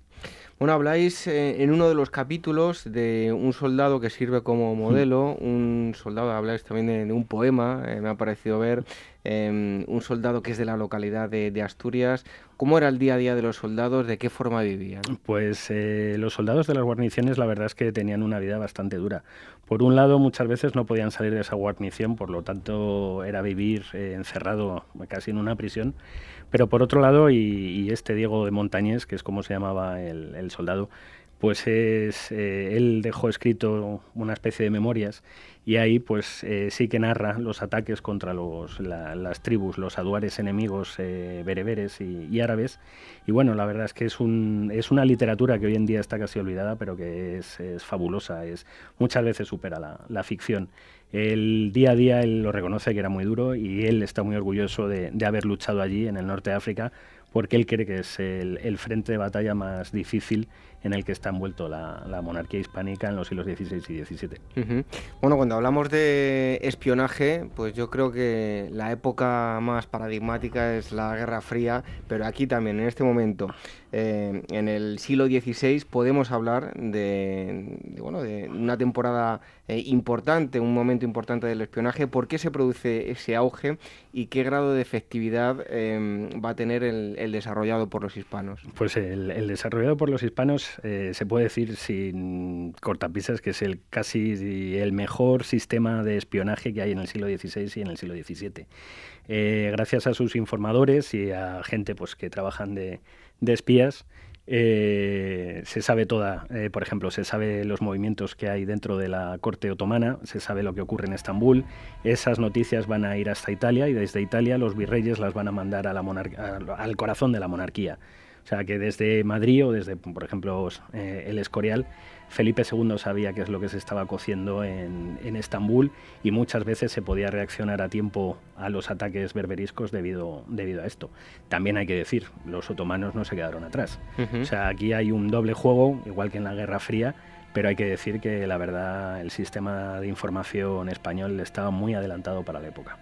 Bueno, habláis eh, en uno de los capítulos de un soldado que sirve como modelo, un soldado, habláis también de, un poema, eh, me ha parecido ver, em, un soldado que es de la localidad de, Asturias. ¿Cómo era el día a día de los soldados? ¿De qué forma vivían? Pues eh, los soldados de las guarniciones la verdad es que tenían una vida bastante dura. Por un lado, muchas veces no podían salir de esa guarnición, por lo tanto era vivir encerrado casi en una prisión. Pero por otro lado, y, este Diego de Montañés, que es como se llamaba el, soldado, pues es, eh, él dejó escrito una especie de memorias y ahí pues eh, sí que narra los ataques contra los, las tribus, los aduares enemigos eh, bereberes y, árabes. Y bueno, la verdad es que es, un, es una literatura que hoy en día está casi olvidada, pero que es, fabulosa, es, muchas veces supera la, la ficción. El día a día él lo reconoce que era muy duro y él está muy orgulloso de, haber luchado allí en el norte de África porque él cree que es el, frente de batalla más difícil en el que está envuelto la, monarquía hispánica en los siglos XVI y XVII. Bueno, cuando hablamos de espionaje, pues yo creo que la época más paradigmática es la Guerra Fría, pero aquí también, en este momento, eh, en el siglo XVI, podemos hablar de, bueno, de una temporada eh, importante, un momento importante del espionaje. ¿Por qué se produce ese auge y qué grado de efectividad em, va a tener el, desarrollado por los hispanos? Pues el desarrollado por los hispanos eh, se puede decir sin cortapisas que es el casi el mejor sistema de espionaje que hay en el siglo XVI y en el siglo XVII. Eh, gracias a sus informadores y a gente pues, que trabajan de, espías, eh, se sabe toda, por ejemplo, se sabe los movimientos que hay dentro de la corte otomana, se sabe lo que ocurre en Estambul, esas noticias van a ir hasta Italia y desde Italia los virreyes las van a mandar a la al corazón de la monarquía. O sea, que desde Madrid o desde, por ejemplo, eh, el Escorial, Felipe II sabía qué es lo que se estaba cociendo en, Estambul y muchas veces se podía reaccionar a tiempo a los ataques berberiscos debido, debido a esto. También hay que decir, los otomanos no se quedaron atrás. O sea, aquí hay un doble juego, igual que en la Guerra Fría, pero hay que decir que la verdad el sistema de información español estaba muy adelantado para la época.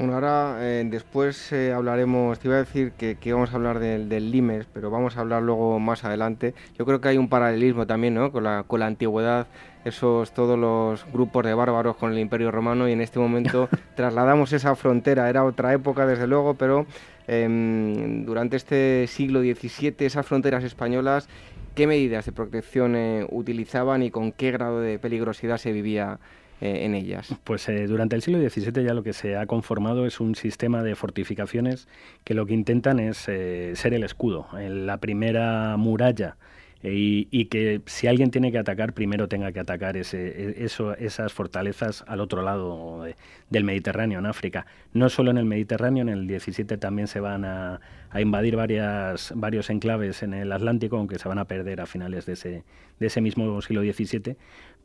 Bueno, ahora eh, después eh, hablaremos, te iba a decir que, que vamos a hablar del, Limes, pero vamos a hablar luego más adelante. Yo creo que hay un paralelismo también ¿no? con, la, con la antigüedad, esos todos los grupos de bárbaros con el Imperio Romano y en este momento trasladamos esa frontera, era otra época desde luego, pero em, durante este siglo XVII esas fronteras españolas, ¿qué medidas de protección eh, utilizaban y con qué grado de peligrosidad se vivía? Eh, en ellas? Pues eh, durante el siglo XVII ya lo que se ha conformado es un sistema de fortificaciones que lo que intentan es eh, ser el escudo, la primera muralla y, que si alguien tiene que atacar, primero tenga que atacar e, esas fortalezas al otro lado del Mediterráneo, en África. No solo en el Mediterráneo, en el 17 también se van a, invadir varios enclaves en el Atlántico, aunque se van a perder a finales de ese, de ese mismo siglo XVII.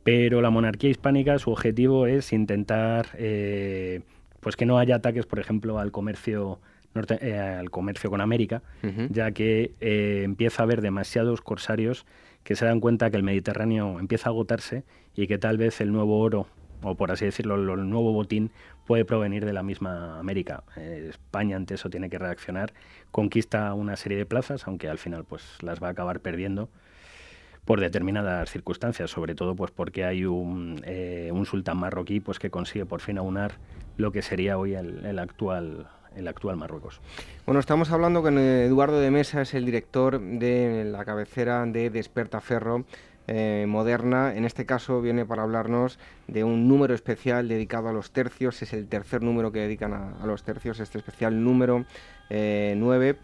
Pero la monarquía hispánica, su objetivo es intentar eh, pues que no haya ataques, por ejemplo, al comercio al comercio con América, ya que empieza a haber demasiados corsarios que se dan cuenta que el Mediterráneo empieza a agotarse y que tal vez el nuevo oro o por así decirlo, el nuevo botín puede provenir de la misma América. Eh, España ante eso tiene que reaccionar, conquista una serie de plazas, aunque al final pues las va a acabar perdiendo por determinadas circunstancias, sobre todo pues porque hay un, eh, un sultán marroquí pues que consigue por fin aunar lo que sería hoy el, actual el actual Marruecos. Bueno, estamos hablando con Eduardo de Mesa, es el director de la cabecera de Despertaferro, eh, moderna. En este caso viene para hablarnos de un número especial dedicado a los tercios. Es el tercer número que dedican a, los tercios, este especial número 9. Eh,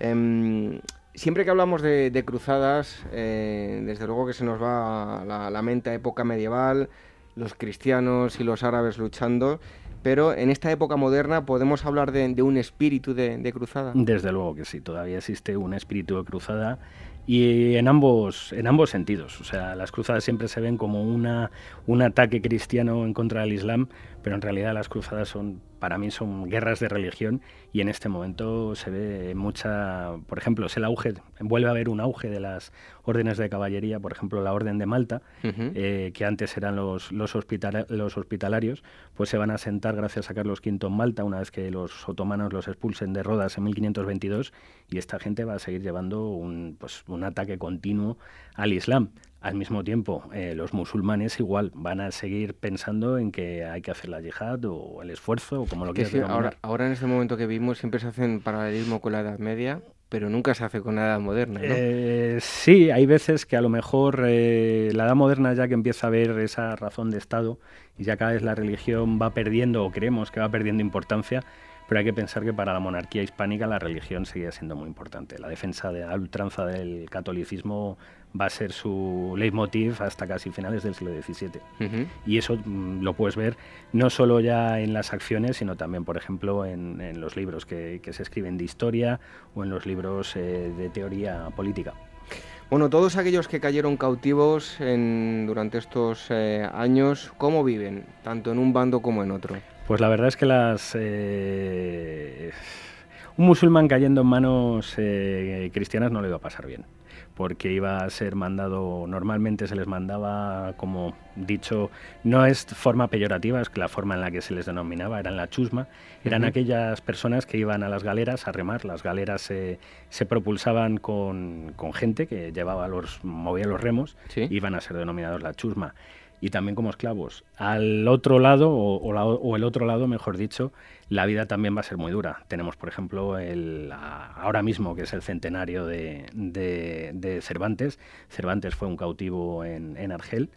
em, siempre que hablamos de, cruzadas, eh, desde luego que se nos va la, la mente época medieval, los cristianos y los árabes luchando pero en esta época moderna podemos hablar de, un espíritu de, de, cruzada. Desde luego que sí, todavía existe un espíritu de cruzada y en ambos, en ambos sentidos. O sea, las cruzadas siempre se ven como una, un ataque cristiano en contra del Islam, pero en realidad las cruzadas son para mí son guerras de religión y en este momento se ve mucha, por ejemplo, es el auge, vuelve a haber un auge de las órdenes de caballería, por ejemplo, la orden de Malta, eh, que antes eran los, los, los hospitalarios, pues se van a sentar gracias a Carlos V en Malta una vez que los otomanos los expulsen de Rodas en 1522 y esta gente va a seguir llevando un, pues, un ataque continuo al Islam. Al mismo tiempo, eh, los musulmanes igual van a seguir pensando en que hay que hacer la yihad o el esfuerzo o como lo quieras ahora, ahora en este momento que vimos siempre se hacen paralelismo con la Edad Media, pero nunca se hace con la Edad Moderna. ¿no? Eh, sí, hay veces que a lo mejor eh, la Edad Moderna ya que empieza a ver esa razón de Estado y ya cada vez la religión va perdiendo o creemos que va perdiendo importancia, pero hay que pensar que para la monarquía hispánica la religión sigue siendo muy importante. La defensa de la ultranza del catolicismo va a ser su leitmotiv hasta casi finales del siglo XVII. Y eso mm, lo puedes ver no solo ya en las acciones, sino también, por ejemplo, en, los libros que, se escriben de historia o en los libros eh, de teoría política. Bueno, todos aquellos que cayeron cautivos durante estos eh, años, ¿cómo viven, tanto en un bando como en otro? Pues la verdad es que las... Eh, un musulmán cayendo en manos eh, cristianas no le iba a pasar bien porque iba a ser mandado, normalmente se les mandaba, como dicho, no es forma peyorativa, es que la forma en la que se les denominaba, eran la chusma, eran aquellas personas que iban a las galeras a remar, las galeras se propulsaban con, gente que llevaba los, movía los remos, iban a ser denominados la chusma y también como esclavos. Al otro lado, o, el otro lado, mejor dicho, la vida también va a ser muy dura. Tenemos, por ejemplo, el, ahora mismo, que es el centenario de, Cervantes. Cervantes fue un cautivo en, en Argel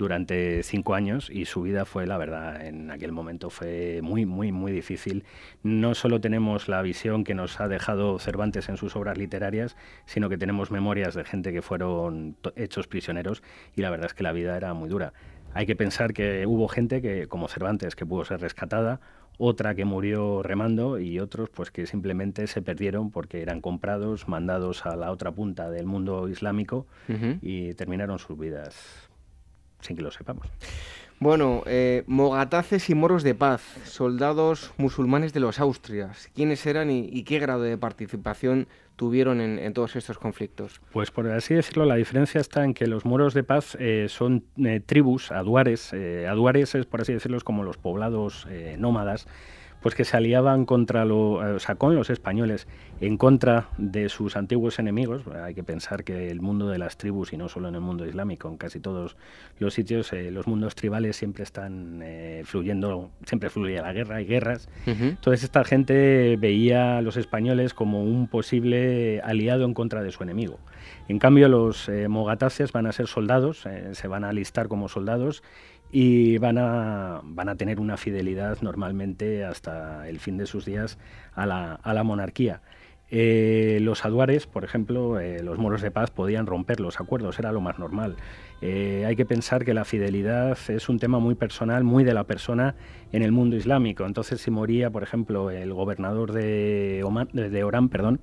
durante cinco años y su vida fue, la verdad, en aquel momento fue muy, muy, muy difícil. No solo tenemos la visión que nos ha dejado Cervantes en sus obras literarias, sino que tenemos memorias de gente que fueron hechos prisioneros y la verdad es que la vida era muy dura. Hay que pensar que hubo gente que, como Cervantes, que pudo ser rescatada, otra que murió remando y otros pues que simplemente se perdieron porque eran comprados, mandados a la otra punta del mundo islámico y terminaron sus vidas sin que lo sepamos. Bueno, eh, mogataces y moros de paz, soldados musulmanes de los Austrias. ¿Quiénes eran y, qué grado de participación tuvieron en, todos estos conflictos? Pues por así decirlo, la diferencia está en que los moros de paz eh, son eh, tribus, aduares. aduares es, por así decirlo, como los poblados nómadas pues que se aliaban contra lo, o sea, con los españoles en contra de sus antiguos enemigos. Hay que pensar que el mundo de las tribus, y no solo en el mundo islámico, en casi todos los sitios, eh, los mundos tribales siempre están eh, fluyendo, siempre fluye la guerra, hay guerras. Entonces esta gente veía a los españoles como un posible aliado en contra de su enemigo. En cambio, los eh, mogataces van a ser soldados, se van a alistar como soldados y van a, van a tener una fidelidad normalmente hasta el fin de sus días a la, a la monarquía. Eh, los aduares, por ejemplo, eh, los moros de paz podían romper los acuerdos, era lo más normal. Eh, hay que pensar que la fidelidad es un tema muy personal, muy de la persona en el mundo islámico. Entonces, si moría, por ejemplo, el gobernador de, de Orán, perdón,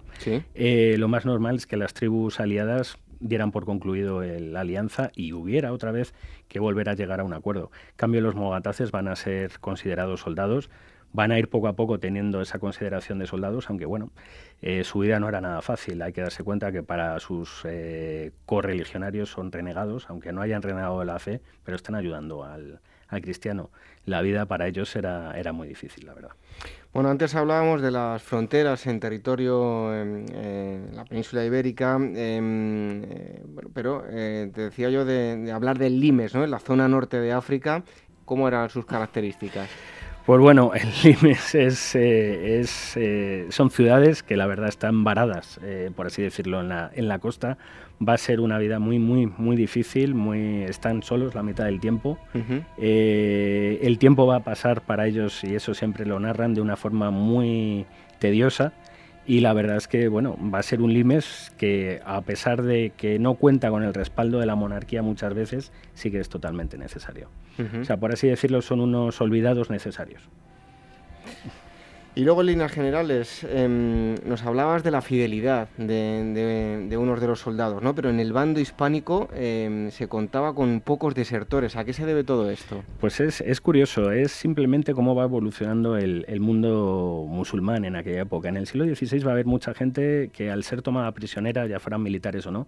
lo más normal es que las tribus aliadas dieran por concluido la alianza y hubiera otra vez que volver a llegar a un acuerdo. En cambio, los mogataces van a ser considerados soldados van a ir poco a poco teniendo esa consideración de soldados, aunque bueno, eh, su vida no era nada fácil. Hay que darse cuenta que para sus eh, correligionarios son renegados, aunque no hayan renegado de la fe, pero están ayudando al, al cristiano. La vida para ellos era, era muy difícil, la verdad. Bueno, antes hablábamos de las fronteras en territorio en, la península ibérica, em, eh, pero eh, te decía yo de, hablar del Limes, ¿no? en la zona norte de África, ¿cómo eran sus características? Pues bueno, el Limes es, eh, es son ciudades que la verdad están varadas, por así decirlo, en la, en la costa, va a ser una vida muy, muy, muy difícil, muy, están solos la mitad del tiempo. Eh, el tiempo va a pasar para ellos, y eso siempre lo narran, de una forma muy tediosa. Y la verdad es que, bueno, va a ser un limes que, a pesar de que no cuenta con el respaldo de la monarquía muchas veces, sí que es totalmente necesario. O sea, por así decirlo, son unos olvidados necesarios. Y luego en líneas generales, em, nos hablabas de la fidelidad de, de, unos de los soldados, ¿no? Pero en el bando hispánico em, se contaba con pocos desertores. ¿A qué se debe todo esto? Pues es, es curioso, es simplemente cómo va evolucionando el, el, mundo musulmán en aquella época. En el siglo XVI va a haber mucha gente que al ser tomada prisionera, ya fueran militares o no,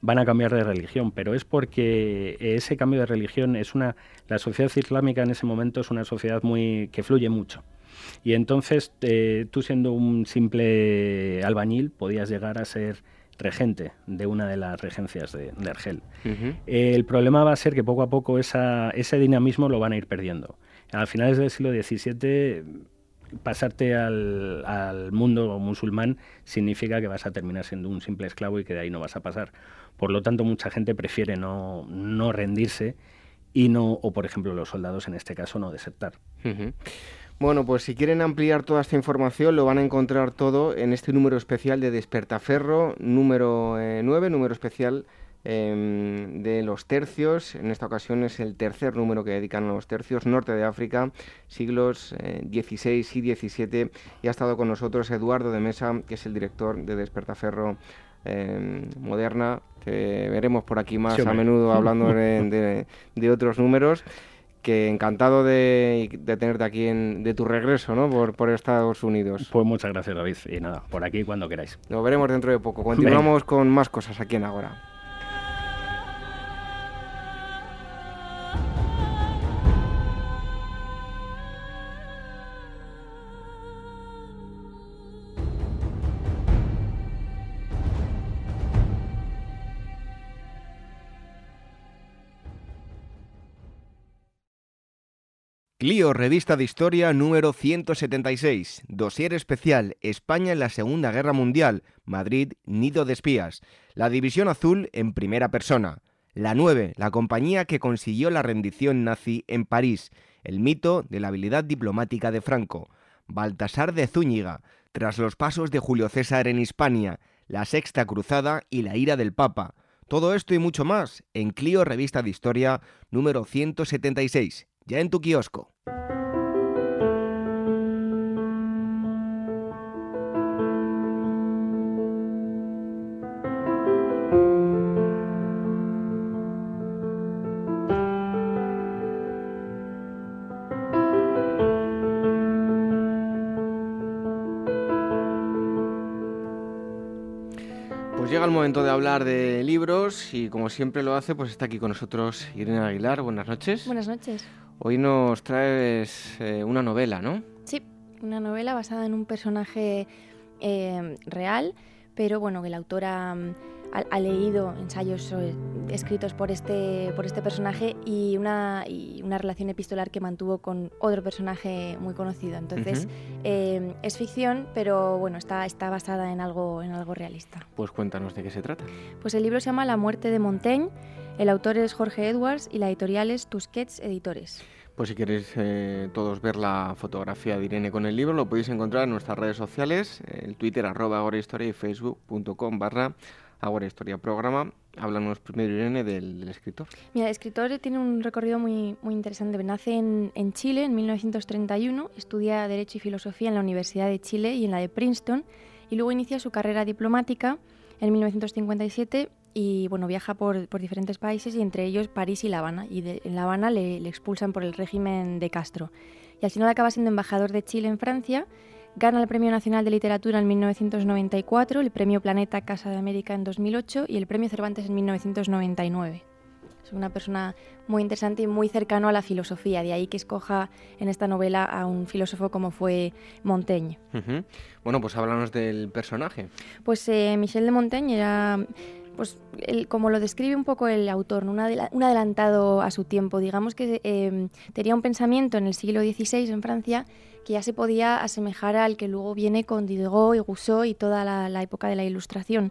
van a cambiar de religión, pero es porque ese cambio de religión es una la sociedad islámica en ese momento es una sociedad muy que fluye mucho. Y entonces eh, tú siendo un simple albañil podías llegar a ser regente de una de las regencias de, Argel. el problema va a ser que poco a poco ese dinamismo lo van a ir perdiendo. A finales del siglo XVII pasarte al, al, mundo musulmán significa que vas a terminar siendo un simple esclavo y que de ahí no vas a pasar. Por lo tanto, mucha gente prefiere no, no rendirse y no, o por ejemplo los soldados en este caso, no desertar. Bueno, pues si quieren ampliar toda esta información lo van a encontrar todo en este número especial de Despertaferro, número 9, eh, número especial em, de los tercios. En esta ocasión es el tercer número que dedican a los tercios, norte de África, siglos XVI eh, y XVII. Y ha estado con nosotros Eduardo de Mesa, que es el director de Despertaferro em, Moderna. que veremos por aquí más a menudo hablando de, de otros números que encantado de, tenerte aquí en, de tu regreso ¿no? por, por Estados Unidos. Pues muchas gracias David y nada, por aquí cuando queráis. Lo veremos dentro de poco. Continuamos con más cosas aquí en Agora. Clio, revista de historia número 176. Dosier especial. España en la Segunda Guerra Mundial. Madrid, nido de espías. La División Azul en primera persona. La 9, la compañía que consiguió la rendición nazi en París. El mito de la habilidad diplomática de Franco. Baltasar de Zúñiga. Tras los pasos de Julio César en Hispania. La Sexta Cruzada y la ira del Papa. Todo esto y mucho más en Clio Revista de Historia número 176 ya en tu kiosco. Pues llega el momento de hablar de libros y como siempre lo hace, pues está aquí con nosotros Irene Aguilar. Buenas noches. Buenas noches. Hoy nos traes eh, una novela, ¿no? Sí, una novela basada en un personaje eh, real, pero bueno, que la autora mm, ha, leído ensayos escritos por este, por este personaje y una, y una relación epistolar que mantuvo con otro personaje muy conocido. Entonces, eh, es ficción, pero bueno, está, está basada en algo, en algo realista. Pues cuéntanos de qué se trata. Pues el libro se llama La muerte de Montaigne el autor es Jorge Edwards y la editorial es Tusquets Editores. Pues si queréis eh, todos ver la fotografía de Irene con el libro, lo podéis encontrar en nuestras redes sociales, el Twitter arroba agorahistoria y facebook.com barra agorahistoria programa. Háblanos primero, Irene, del, escritor. Mira, el escritor tiene un recorrido muy, muy interesante. Nace en, en Chile en 1931, estudia Derecho y Filosofía en la Universidad de Chile y en la de Princeton, y luego inicia su carrera diplomática en 1957 y bueno, viaja por, diferentes países y entre ellos París y La Habana. Y en La Habana le, expulsan por el régimen de Castro. Y al final acaba siendo embajador de Chile en Francia, gana el Premio Nacional de Literatura en 1994, el Premio Planeta Casa de América en 2008 y el Premio Cervantes en 1999. Es una persona muy interesante y muy cercano a la filosofía, de ahí que escoja en esta novela a un filósofo como fue Montaigne. Bueno, pues háblanos del personaje. Pues eh, Michel de Montaigne era pues como lo describe un poco el autor, un, adelantado a su tiempo. Digamos que em, tenía un pensamiento en el siglo XVI en Francia que ya se podía asemejar al que luego viene con Diderot y Rousseau y toda la, época de la Ilustración.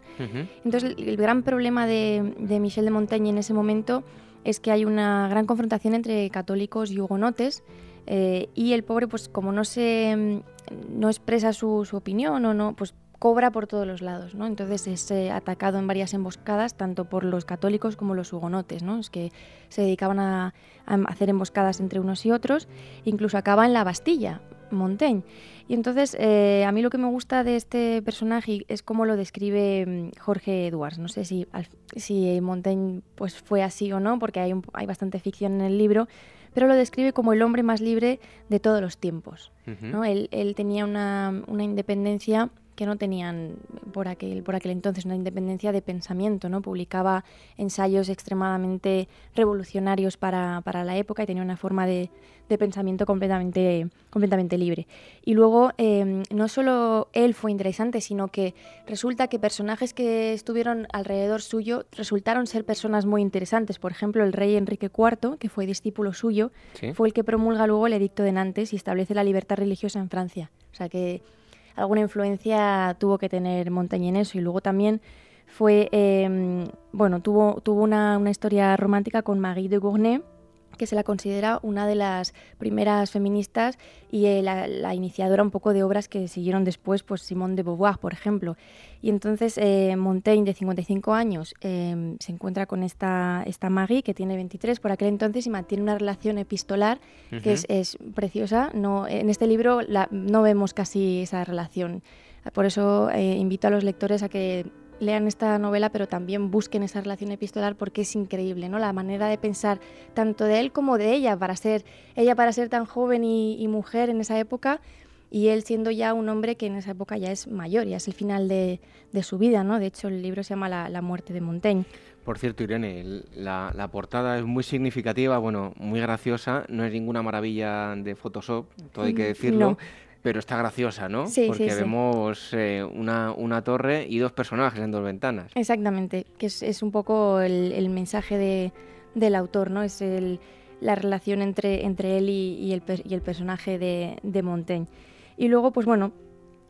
Entonces, el, gran problema de, Michel de Montaigne en ese momento es que hay una gran confrontación entre católicos y hugonotes. Eh, y el pobre, pues como no se em, no expresa su, su opinión o no, pues cobra por todos los lados, ¿no? Entonces es eh, atacado en varias emboscadas, tanto por los católicos como los hugonotes, ¿no? Es que se dedicaban a, hacer emboscadas entre unos y otros, incluso acaba en la Bastilla, Montaigne. Y entonces eh, a mí lo que me gusta de este personaje es cómo lo describe mm, Jorge Edwards. No sé si, si Montaigne pues, fue así o no, porque hay, hay bastante ficción en el libro, pero lo describe como el hombre más libre de todos los tiempos. ¿no? él, él, tenía una, una independencia que no tenían por aquel, por aquel entonces una independencia de pensamiento, ¿no? Publicaba ensayos extremadamente revolucionarios para, la época y tenía una forma de, pensamiento completamente, completamente libre. Y luego, em, no solo él fue interesante, sino que resulta que personajes que estuvieron alrededor suyo resultaron ser personas muy interesantes. Por ejemplo, el rey Enrique IV, que fue discípulo suyo, fue el que promulga luego el Edicto de Nantes y establece la libertad religiosa en Francia. O sea que alguna influencia tuvo que tener Montaigne en eso. Y luego también fue, em, bueno, tuvo, tuvo una, una, historia romántica con Marie de Gournay, que se la considera una de las primeras feministas y eh, la, iniciadora un poco de obras que siguieron después, pues Simone de Beauvoir, por ejemplo. Y entonces eh, Montaigne, de 55 años, em, se encuentra con esta, esta Marie, que tiene 23 por aquel entonces, y mantiene una relación epistolar que es, es, preciosa. No, en este libro la, no vemos casi esa relación. Por eso eh, invito a los lectores a que lean esta novela, pero también busquen esa relación epistolar porque es increíble, ¿no? La manera de pensar tanto de él como de ella, para ser, ella para ser tan joven y, mujer en esa época, y él siendo ya un hombre que en esa época ya es mayor, ya es el final de, su vida, ¿no? De hecho, el libro se llama La, muerte de Montaigne. Por cierto, Irene, la, portada es muy significativa, bueno, muy graciosa, no es ninguna maravilla de Photoshop, todo hay que decirlo, pero está graciosa, ¿no? Sí, Porque vemos eh, una, una, torre y dos personajes en dos ventanas. Exactamente, que es, es un poco el, mensaje de, del autor, ¿no? Es el, la relación entre, entre él y, el, y el, personaje de, de, Montaigne. Y luego, pues bueno,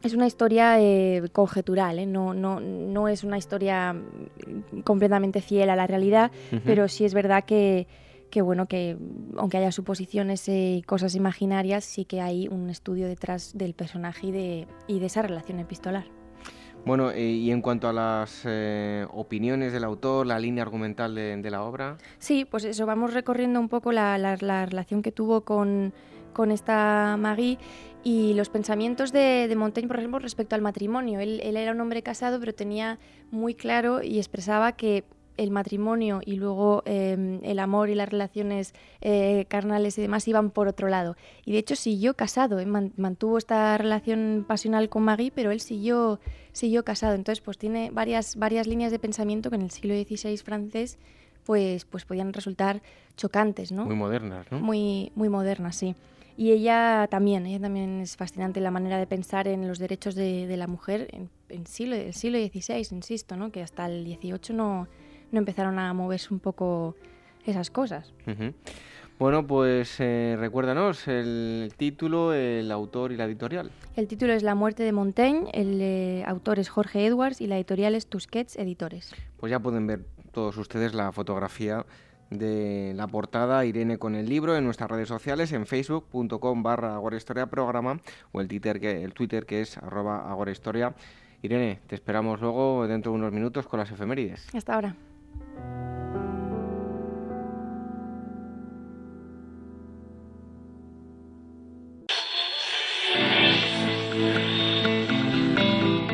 es una historia eh, conjetural, ¿eh? no, no, no es una historia completamente fiel a la realidad, pero sí es verdad que que bueno, que aunque haya suposiciones y cosas imaginarias, sí que hay un estudio detrás del personaje y de, y de esa relación epistolar. Bueno, eh, y en cuanto a las eh, opiniones del autor, la línea argumental de, la obra. Sí, pues eso, vamos recorriendo un poco la, relación que tuvo con, con esta Maggie y los pensamientos de, de, Montaigne, por ejemplo, respecto al matrimonio. Él, él, era un hombre casado, pero tenía muy claro y expresaba que el matrimonio y luego em, el amor y las relaciones eh, carnales y demás iban por otro lado. Y de hecho siguió casado, ¿eh? mantuvo esta relación pasional con Maggie, pero él siguió, siguió casado. Entonces, pues tiene varias, varias líneas de pensamiento que en el siglo XVI francés pues, pues podían resultar chocantes, ¿no? Muy modernas, ¿no? Muy, muy modernas, sí. Y ella también, ella también es fascinante la manera de pensar en los derechos de, la mujer en, en siglo, el siglo XVI, insisto, ¿no? que hasta el XVIII no, no empezaron a moverse un poco esas cosas. Bueno, pues eh, recuérdanos el título, el autor y la editorial. El título es La muerte de Montaigne, el eh, autor es Jorge Edwards y la editorial es Tusquets Editores. Pues ya pueden ver todos ustedes la fotografía de la portada Irene con el libro en nuestras redes sociales en facebook.com barra agorahistoria programa o el Twitter que, el Twitter que es arroba agorahistoria. Irene, te esperamos luego dentro de unos minutos con las efemérides. Hasta ahora.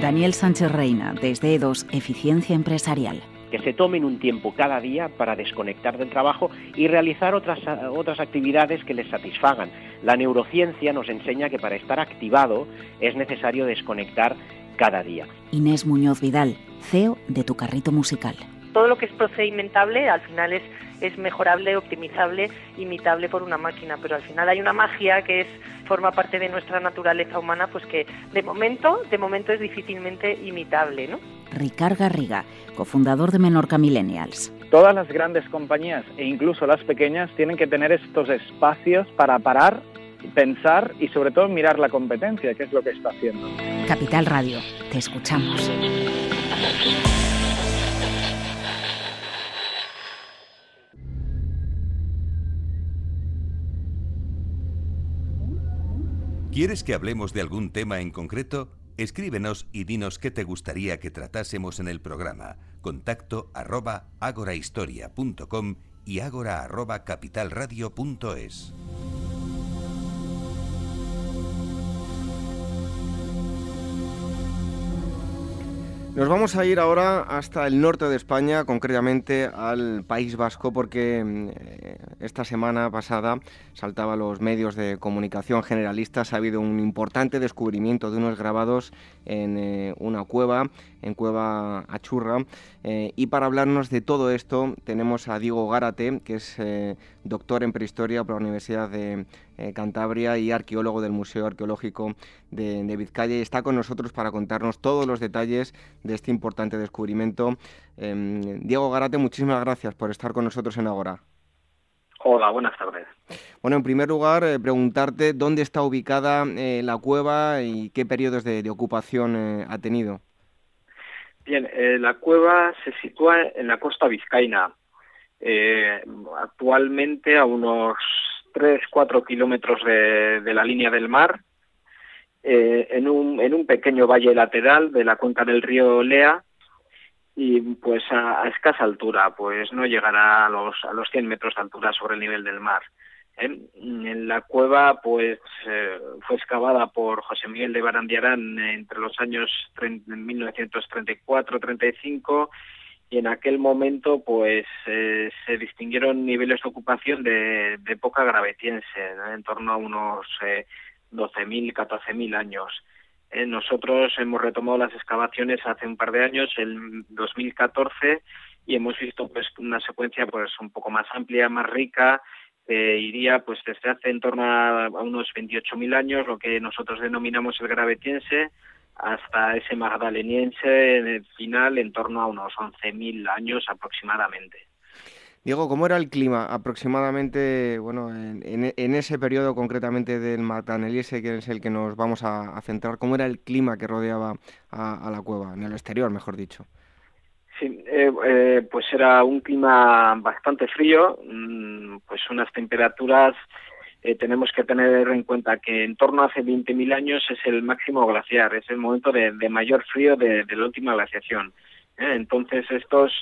Daniel Sánchez Reina, desde EDOS Eficiencia Empresarial. que se tomen un tiempo cada día para desconectar del trabajo y realizar otras, otras actividades que les satisfagan. La neurociencia nos enseña que para estar activado es necesario desconectar cada día. Inés Muñoz Vidal, CEO de Tu Carrito Musical. Todo lo que es procedimentable al final es, es mejorable, optimizable, imitable por una máquina, pero al final hay una magia que es forma parte de nuestra naturaleza humana, pues que de momento, de momento es difícilmente imitable, ¿no? Ricard Garriga, cofundador de Menorca Millennials. Todas las grandes compañías e incluso las pequeñas tienen que tener estos espacios para parar, pensar y sobre todo mirar la competencia, que es lo que está haciendo. Capital Radio, te escuchamos. ¿Quieres que hablemos de algún tema en concreto? Escríbenos y dinos qué te gustaría que tratásemos en el programa. Contacto arroba agorahistoria.com y agora capitalradio.es. Nos vamos a ir ahora hasta el norte de España, concretamente al País Vasco, porque mm, eh, esta semana pasada saltaba los medios de comunicación generalistas. Ha habido un importante descubrimiento de unos grabados en eh, una cueva, en Cueva Achurra. Eh, y para hablarnos de todo esto tenemos a Diego Gárate, que es doctor en prehistoria por la Universidad de Cantabria y arqueólogo del Museo Arqueológico de, de Vizcaya. Y está con nosotros para contarnos todos los detalles de este importante descubrimiento. Em, Diego Garate, muchísimas gracias por estar con nosotros en Agora. Hola, buenas tardes. Bueno, en primer lugar, eh, preguntarte dónde está ubicada eh, la cueva y qué periodos de, ocupación eh, ha tenido. Bien, la cueva se sitúa en la costa vizcaína, actualmente a unos 3-4 kilómetros de, de la línea del mar, eh, en, un, en un pequeño valle lateral de la cuenca del río Lea y pues a, escasa altura, pues no llegará a los, a los 100 metros de altura sobre el nivel del mar. ¿eh? En la cueva pues eh, fue excavada por José Miguel de Barandiarán entre los años 1934-35 y en aquel momento pues se distinguieron niveles de ocupación de, de época gravetiense, en torno a unos 12.000, 14.000 años. Eh, nosotros hemos retomado las excavaciones hace un par de años, el 2014, y hemos visto pues una secuencia pues un poco más amplia, más rica, iría pues desde hace en torno a, unos 28.000 años, lo que nosotros denominamos el gravetiense, hasta ese magdaleniense en el final en torno a unos 11.000 años aproximadamente. Diego, ¿cómo era el clima aproximadamente, bueno, en, ese periodo concretamente del Mataneliese, que es el que nos vamos a, centrar, cómo era el clima que rodeaba a, la cueva, en el exterior, mejor dicho? Sí, eh, eh, pues era un clima bastante frío, mm, pues unas temperaturas, eh, tenemos que tener en cuenta que en torno a hace 20.000 años es el máximo glaciar, es el momento de, mayor frío de, la última glaciación. Entonces estos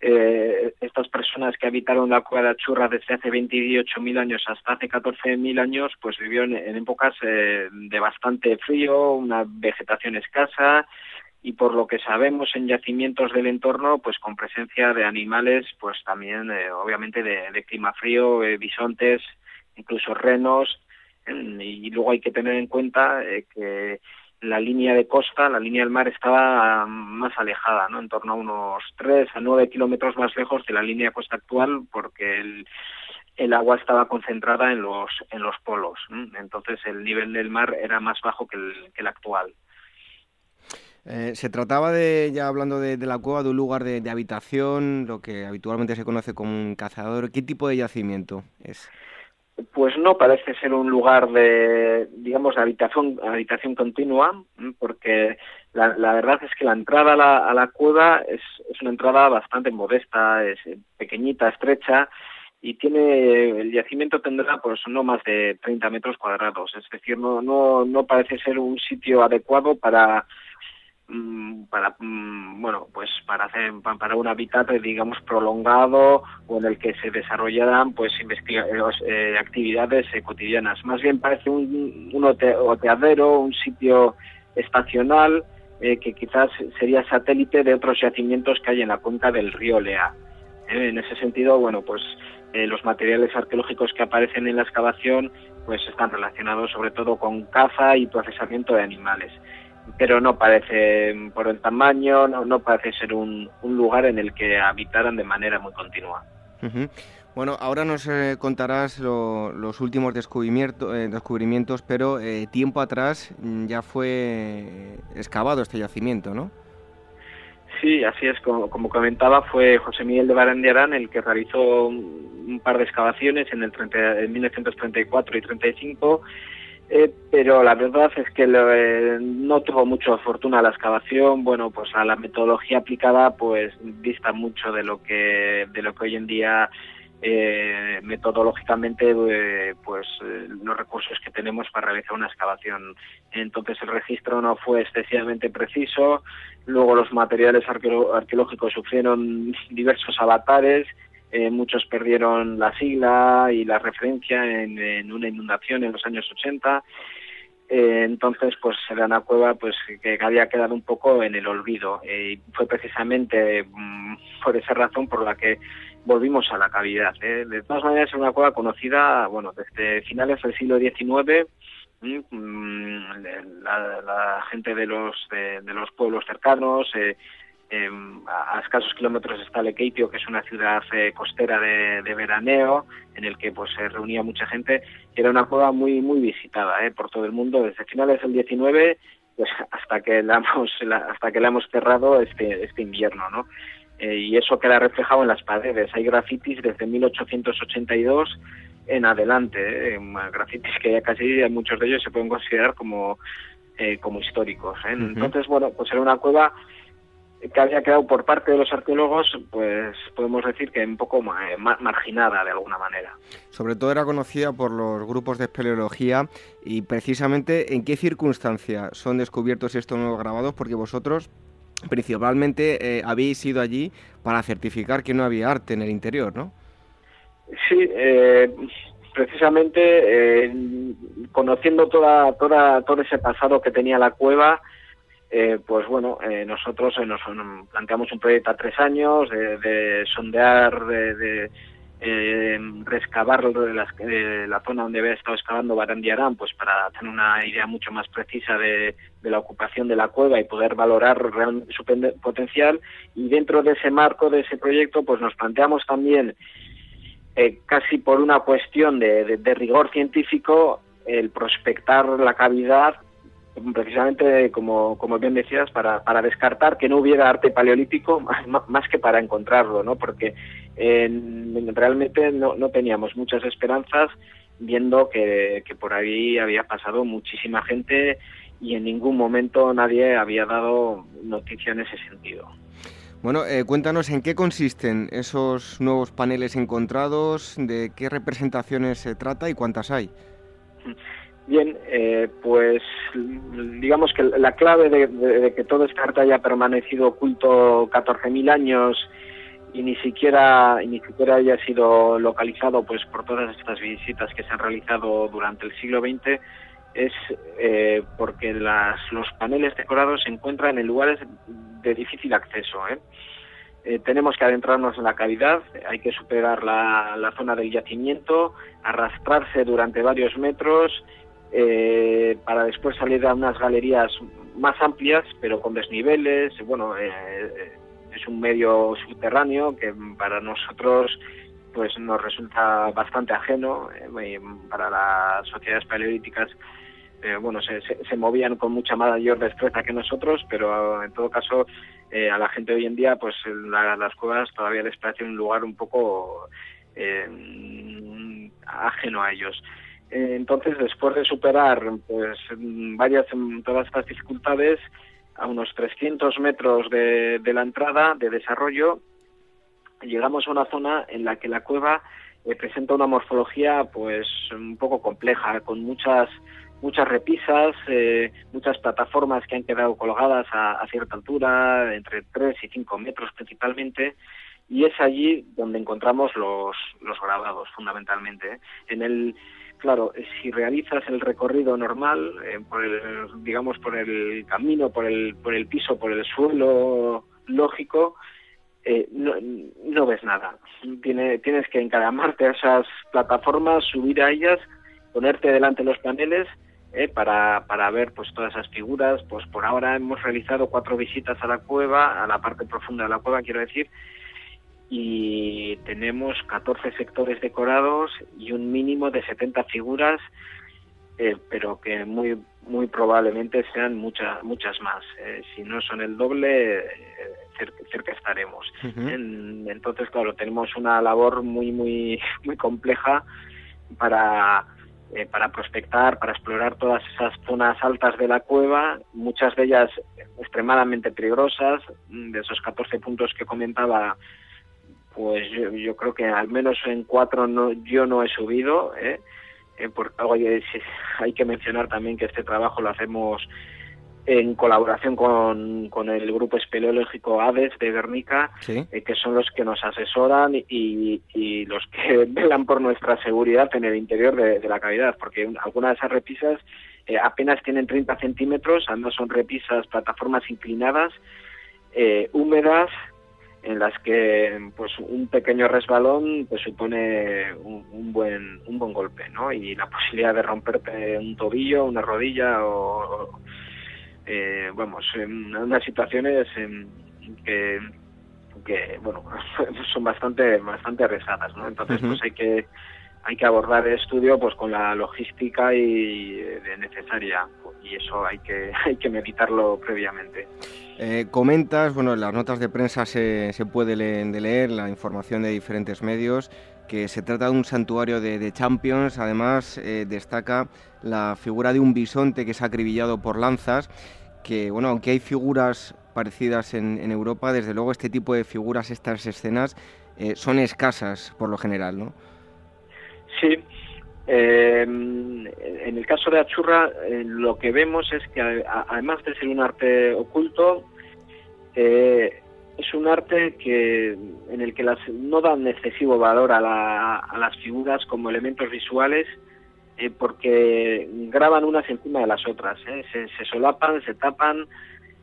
eh, estas personas que habitaron la cueva de Achurra desde hace 28.000 años hasta hace 14.000 años, pues vivieron en épocas eh, de bastante frío, una vegetación escasa y por lo que sabemos en yacimientos del entorno, pues con presencia de animales, pues también eh, obviamente de, clima frío, eh, bisontes, incluso renos, y luego hay que tener en cuenta que la línea de costa, la línea del mar estaba más alejada, ¿no? En torno a unos 3 a 9 kilómetros más lejos de la línea de costa actual porque el, el agua estaba concentrada en los, en los polos. Entonces el nivel del mar era más bajo que el, que el actual. Eh, se trataba de, ya hablando de, la cueva, de un lugar de, de, habitación, lo que habitualmente se conoce como un cazador. ¿Qué tipo de yacimiento es? Pues no parece ser un lugar de, digamos, de habitación, habitación continua, porque la, la, verdad es que la entrada a la, a la cueva es, es, una entrada bastante modesta, es pequeñita, estrecha, y tiene, el yacimiento tendrá pues no más de 30 metros cuadrados, es decir, no, no, no parece ser un sitio adecuado para para mm, bueno pues para hacer para un hábitat digamos prolongado o en el que se desarrollaran pues investiga eh, actividades eh, cotidianas más bien parece un, un oteadero un sitio estacional que quizás sería satélite de otros yacimientos que hay en la cuenca del río Lea. en ese sentido, bueno, pues los materiales arqueológicos que aparecen en la excavación pues están relacionados sobre todo con caza y procesamiento de animales pero no parece, por el tamaño, no, parece ser un, lugar en el que habitaran de manera muy continua. Bueno, ahora nos eh, contarás los últimos descubrimiento, eh, descubrimientos, pero eh, tiempo atrás mm, ya fue excavado este yacimiento, ¿no? Sí, así es. Como, comentaba, fue José Miguel de Barandiarán el que realizó un par de excavaciones en, el en 1934 y 35 eh, pero la verdad es que eh, no tuvo mucha fortuna la excavación. Bueno, pues a la metodología aplicada, pues dista mucho de lo que de lo que hoy en día eh, metodológicamente, pues los recursos que tenemos para realizar una excavación. Entonces el registro no fue excesivamente preciso. Luego los materiales arqueológicos sufrieron diversos avatares eh, muchos perdieron la sigla y la referencia en, una inundación en los años 80. Eh, entonces, pues era una cueva pues que había quedado un poco en el olvido. Eh, fue precisamente mm, por esa razón por la que volvimos a la cavidad. De todas maneras, es una cueva conocida bueno, desde finales del siglo XIX. Mm, la, gente de los, de, de los pueblos cercanos, a escasos kilómetros está Lekeitio, que es una ciudad eh, costera de, veraneo, en el que pues se reunía mucha gente, y era una cueva muy muy visitada eh, por todo el mundo desde finales del 19 pues hasta que la hemos hasta que la hemos cerrado este este invierno, ¿no? Eh, y eso queda reflejado en las paredes. Hay grafitis desde 1882 en adelante, grafitis que ya casi muchos de ellos se pueden considerar como como históricos. Entonces, bueno, pues era una cueva que había quedado por parte de los arqueólogos, pues podemos decir que un poco marginada de alguna manera. Sobre todo era conocida por los grupos de espeleología y precisamente en qué circunstancia son descubiertos estos nuevos grabados, porque vosotros principalmente eh, habéis ido allí para certificar que no había arte en el interior, ¿no? Sí, eh, precisamente eh, conociendo toda, toda, todo ese pasado que tenía la cueva, eh, pues bueno, eh, nosotros eh, nos planteamos un proyecto a tres años de, sondear, de, rescabar la, zona donde había estado excavando Barandiarán, pues para tener una idea mucho más precisa de, la ocupación de la cueva y poder valorar realmente su potencial. Y dentro de ese marco, de ese proyecto, pues nos planteamos también, casi por una cuestión de rigor científico, el prospectar la cavidad precisamente, como, como bien decías, para, para descartar que no hubiera arte paleolítico más, que para encontrarlo, ¿no? Porque realmente no, no teníamos muchas esperanzas viendo que, que por ahí había pasado muchísima gente y en ningún momento nadie había dado noticia en ese sentido. Bueno, eh, cuéntanos en qué consisten esos nuevos paneles encontrados, de qué representaciones se trata y cuántas hay. Bien, eh, pues digamos que la clave de, que todo este arte haya permanecido oculto 14.000 años y ni siquiera ni siquiera haya sido localizado pues por todas estas visitas que se han realizado durante el siglo XX es eh, porque las, los paneles decorados se encuentran en lugares de difícil acceso. ¿eh? tenemos que adentrarnos en la cavidad, hay que superar la, la zona del yacimiento, arrastrarse durante varios metros eh, para después salir a unas galerías más amplias, pero con desniveles. Bueno, eh, eh, es un medio subterráneo que para nosotros pues nos resulta bastante ajeno. para las sociedades paleolíticas, bueno, se, movían con mucha mayor destreza que nosotros, pero en todo caso a la gente hoy en día, pues las cuevas todavía les parece un lugar un poco ajeno a ellos. Entonces, después de superar pues varias todas estas dificultades, a unos 300 metros de, la entrada de desarrollo, llegamos a una zona en la que la cueva eh, presenta una morfología pues un poco compleja, con muchas muchas repisas, eh, muchas plataformas que han quedado colgadas a, a, cierta altura, entre 3 y 5 metros principalmente, y es allí donde encontramos los, los grabados fundamentalmente. ¿eh? En el claro, si realizas el recorrido normal, eh, por el, digamos por el camino, por el, por el piso, por el suelo lógico, eh, no, no, ves nada. Tiene, tienes que encaramarte a esas plataformas, subir a ellas, ponerte delante de los paneles eh, para, para ver pues todas esas figuras. Pues por ahora hemos realizado cuatro visitas a la cueva, a la parte profunda de la cueva, quiero decir, y tenemos 14 sectores decorados y un mínimo de 70 figuras, eh, pero que muy muy probablemente sean muchas muchas más. Eh, si no son el doble, eh, cerca, estaremos. entonces, claro, tenemos una labor muy muy muy compleja para para prospectar, para explorar todas esas zonas altas de la cueva, muchas de ellas extremadamente peligrosas. De esos 14 puntos que comentaba, pues yo, creo que al menos en cuatro no, yo no he subido, ¿eh? eh porque hay, que mencionar también que este trabajo lo hacemos en colaboración con, con el grupo espeleológico ADES de Guernica, eh, que son los que nos asesoran y, y, los que velan por nuestra seguridad en el interior de, la cavidad, porque algunas de esas repisas eh, apenas tienen 30 centímetros, además son repisas, plataformas inclinadas, húmedas, en las que pues un pequeño resbalón pues supone un, buen un buen golpe no y la posibilidad de romperte un tobillo una rodilla o, eh, vamos en unas situaciones en que que bueno son bastante bastante arriesgadas no entonces pues hay que hay que abordar el estudio pues con la logística y eh, necesaria y eso hay que hay que meditarlo previamente eh, comentas, bueno, en las notas de prensa se, se puede leer, la información de diferentes medios, que se trata de un santuario de, champions. Además, eh, destaca la figura de un bisonte que es acribillado por lanzas, que, bueno, aunque hay figuras parecidas en, Europa, desde luego este tipo de figuras, estas escenas, eh, son escasas por lo general, ¿no? Sí, en el caso de Achurra, lo que vemos es que además de ser un arte oculto, eh, es un arte que en el que las, no dan excesivo valor a, las figuras como elementos visuales eh, porque graban unas encima de las otras, ¿eh? se, solapan, se tapan.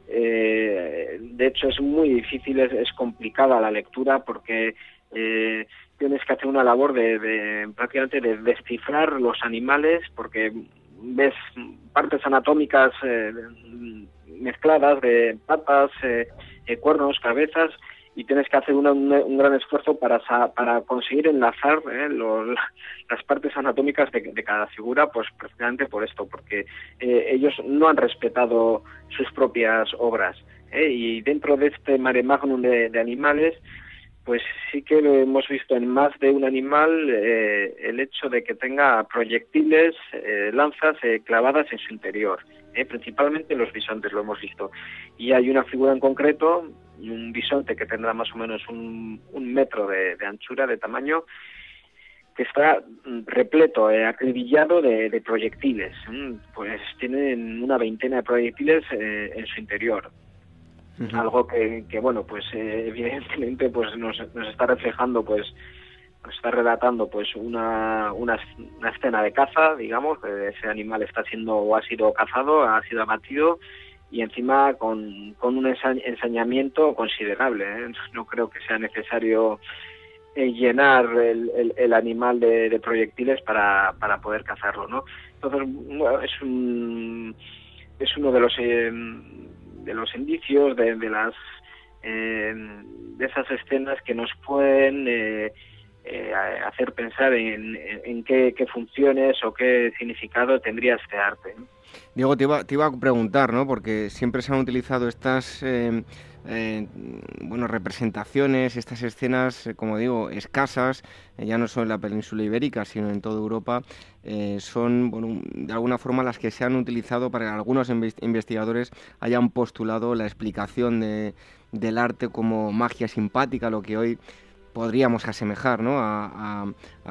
de hecho es muy difícil, es, complicada la lectura porque tienes que hacer una labor de, de prácticamente de descifrar los animales porque ves partes anatómicas mezcladas de patas, eh, eh, cuernos, cabezas, y tienes que hacer un gran esfuerzo para, para conseguir enlazar eh, las partes anatómicas de, cada figura, pues precisamente por esto, porque ellos no han respetado sus propias obras. Y dentro de este mare magnum de, animales, pues sí que lo hemos visto en más de un animal el hecho de que tenga proyectiles, lanzas clavadas en su interior. ¿eh? principalmente los bisontes lo hemos visto. Y hay una figura en concreto, un bisonte que tendrá más o menos un, metro de, anchura, de tamaño, que está repleto, eh, acribillado de, proyectiles. Pues tienen una veintena de proyectiles eh, en su interior. Algo que, bueno, pues evidentemente pues nos, nos está reflejando pues está relatando pues una, una, escena de caza, digamos, ese animal está siendo o ha sido cazado, ha sido abatido y encima con, con un ensañamiento considerable. ¿eh? No creo que sea necesario eh, llenar el, el, animal de, proyectiles para, para poder cazarlo, ¿no? Entonces es un, es uno de los eh, de los indicios de, de las de esas escenas que nos pueden eh, hacer pensar en, qué, funciones o qué significado tendría este arte. Diego, te iba, te iba, a preguntar, ¿no? porque siempre se han utilizado estas eh, eh, bueno, representaciones, estas escenas, como digo, escasas, ya no solo en la península ibérica, sino en toda Europa, son bueno, de alguna forma las que se han utilizado para que algunos investigadores hayan postulado la explicación de, del arte como magia simpática, lo que hoy podríamos asemejar ¿no? a,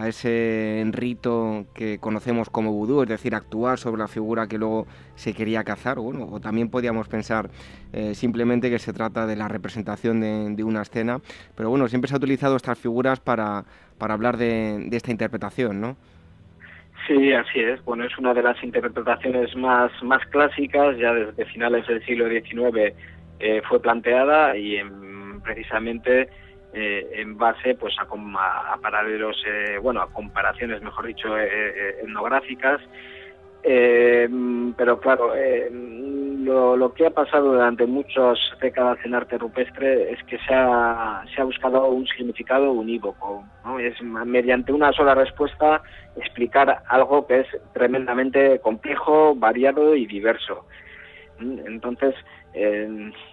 ese rito que conocemos como vudú, es decir, actuar sobre la figura que luego se quería cazar, o también podríamos pensar eh, simplemente que se trata de la representación de, una escena, pero bueno, siempre se ha utilizado estas figuras para, para hablar de, esta interpretación, ¿no? Sí, así es. Bueno, es una de las interpretaciones más, más clásicas, ya desde finales del siglo XIX eh, fue planteada y precisamente eh, en base pues a, paralelos, eh, bueno, a comparaciones, mejor dicho, eh, etnográficas. pero claro, lo, que ha pasado durante muchas décadas en arte rupestre es que se ha, se ha buscado un significado unívoco. Es mediante una sola respuesta explicar algo que es tremendamente complejo, variado y diverso. Entonces,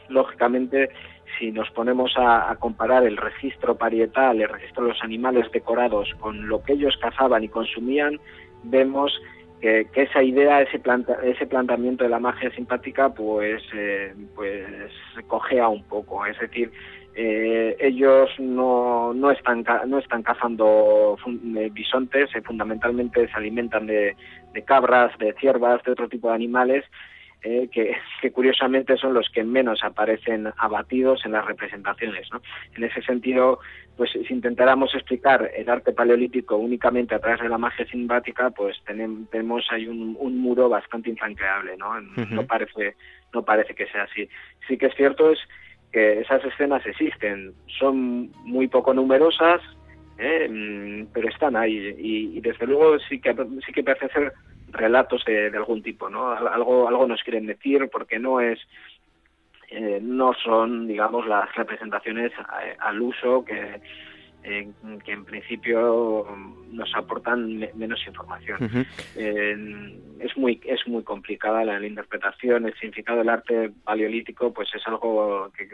lógicamente, si nos ponemos a, comparar el registro parietal, el registro de los animales decorados con lo que ellos cazaban y consumían, vemos que, esa idea, ese, ese planteamiento de la magia simpática, pues, eh, pues cojea un poco. Es decir, eh, ellos no, no, están, no están cazando eh, bisontes, fundamentalmente se alimentan de, de cabras, de ciervas, de otro tipo de animales eh, que, curiosamente son los que menos aparecen abatidos en las representaciones. ¿no? En ese sentido, pues si intentáramos explicar el arte paleolítico únicamente a través de la magia simpática, pues tenemos, ahí un, muro bastante infranqueable, ¿no? No parece, no parece que sea así. Sí que es cierto es que esas escenas existen, son muy poco numerosas, ¿eh? mm, pero están ahí y, y, desde luego sí que sí que parece ser relatos de, algún tipo, ¿no? Algo, algo nos quieren decir porque no es, eh, no son, digamos, las representaciones eh, al uso que, eh, que en principio nos aportan menos información. es muy es muy complicada la, interpretación, el significado del arte paleolítico, pues es algo que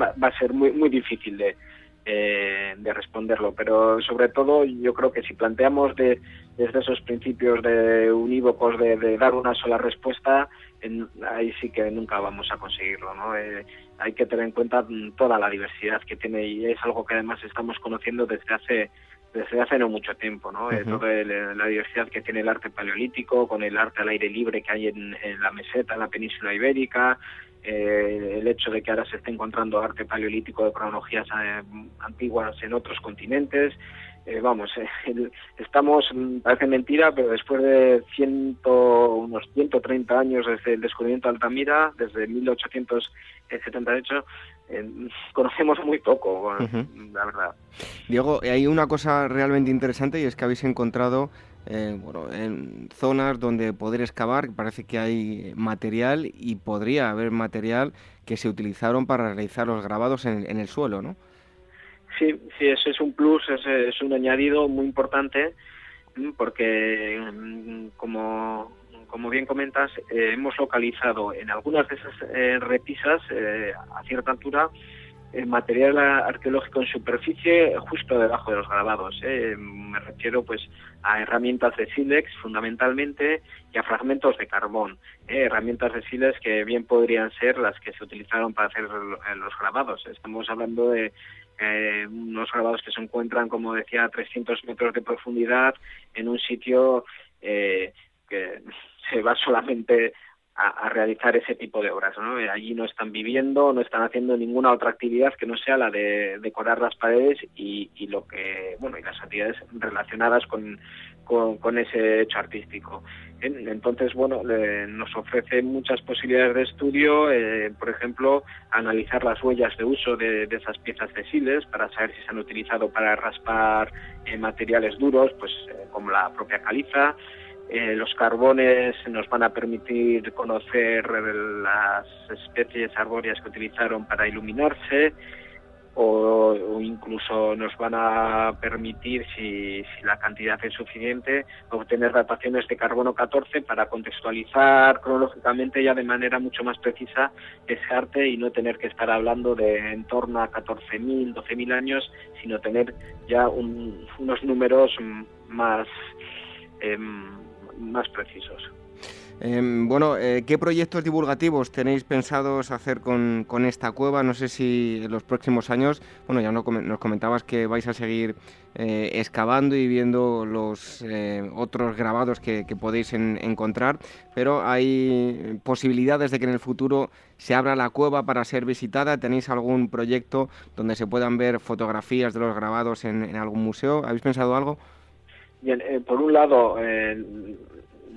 va, va a ser muy muy difícil de, eh, de responderlo. Pero sobre todo yo creo que si planteamos de, desde esos principios de unívocos de, dar una sola respuesta, ahí sí que nunca vamos a conseguirlo. ¿no? Eh, hay que tener en cuenta toda la diversidad que tiene y es algo que además estamos conociendo desde hace desde hace no mucho tiempo, ¿no? Eh, toda la diversidad que tiene el arte paleolítico, con el arte al aire libre que hay en, en la meseta, en la península ibérica, eh, el hecho de que ahora se esté encontrando arte paleolítico de cronologías eh, antiguas en otros continentes. Eh, vamos, estamos, mm, parece mentira, pero después de ciento, unos 130 años desde el descubrimiento de Altamira, desde 1878, conocemos muy poco, la verdad. Diego, hay una cosa realmente interesante y es que habéis encontrado bueno, en zonas donde poder excavar, parece que hay material y podría haber material que se utilizaron para realizar los grabados en, el suelo, ¿no? Sí, sí, ese es un plus, ese es un añadido muy importante porque, mm, como, como bien comentas, eh, hemos localizado en algunas de esas eh, repisas eh, a cierta altura el material arqueológico en superficie justo debajo de los grabados. ¿eh? Me refiero pues a herramientas de sílex fundamentalmente y a fragmentos de carbón. ¿eh? Herramientas de sílex que bien podrían ser las que se utilizaron para hacer los grabados. Estamos hablando de eh, unos grabados que se encuentran, como decía, a 300 metros de profundidad en un sitio que se va solamente a, realizar ese tipo de obras. ¿no? Eh, allí no están viviendo, no están haciendo ninguna otra actividad que no sea la de decorar las paredes y, lo que, bueno, y las actividades relacionadas con, con, ese hecho artístico. Entonces, bueno, nos ofrece muchas posibilidades de estudio, eh, por ejemplo, analizar las huellas de uso de, esas piezas textiles para saber si se han utilizado para raspar eh, materiales duros, pues como la propia caliza, eh, los carbones nos van a permitir conocer las especies arbóreas que utilizaron para iluminarse o, incluso nos van a permitir, si, la cantidad es suficiente, obtener dataciones de carbono 14 para contextualizar cronológicamente ya de manera mucho más precisa ese arte y no tener que estar hablando de en torno a 14.000, 12.000 años, sino tener ya unos números más... Em, más precisos. Em, bueno, eh, ¿qué proyectos divulgativos tenéis pensados hacer con, esta cueva? No sé si en los próximos años, bueno, ya nos comentabas que vais a seguir eh, excavando y viendo los eh, otros grabados que, podéis encontrar, pero hay posibilidades de que en el futuro se abra la cueva para ser visitada. ¿Tenéis algún proyecto donde se puedan ver fotografías de los grabados en, algún museo? ¿Habéis pensado algo? Bien, por un lado,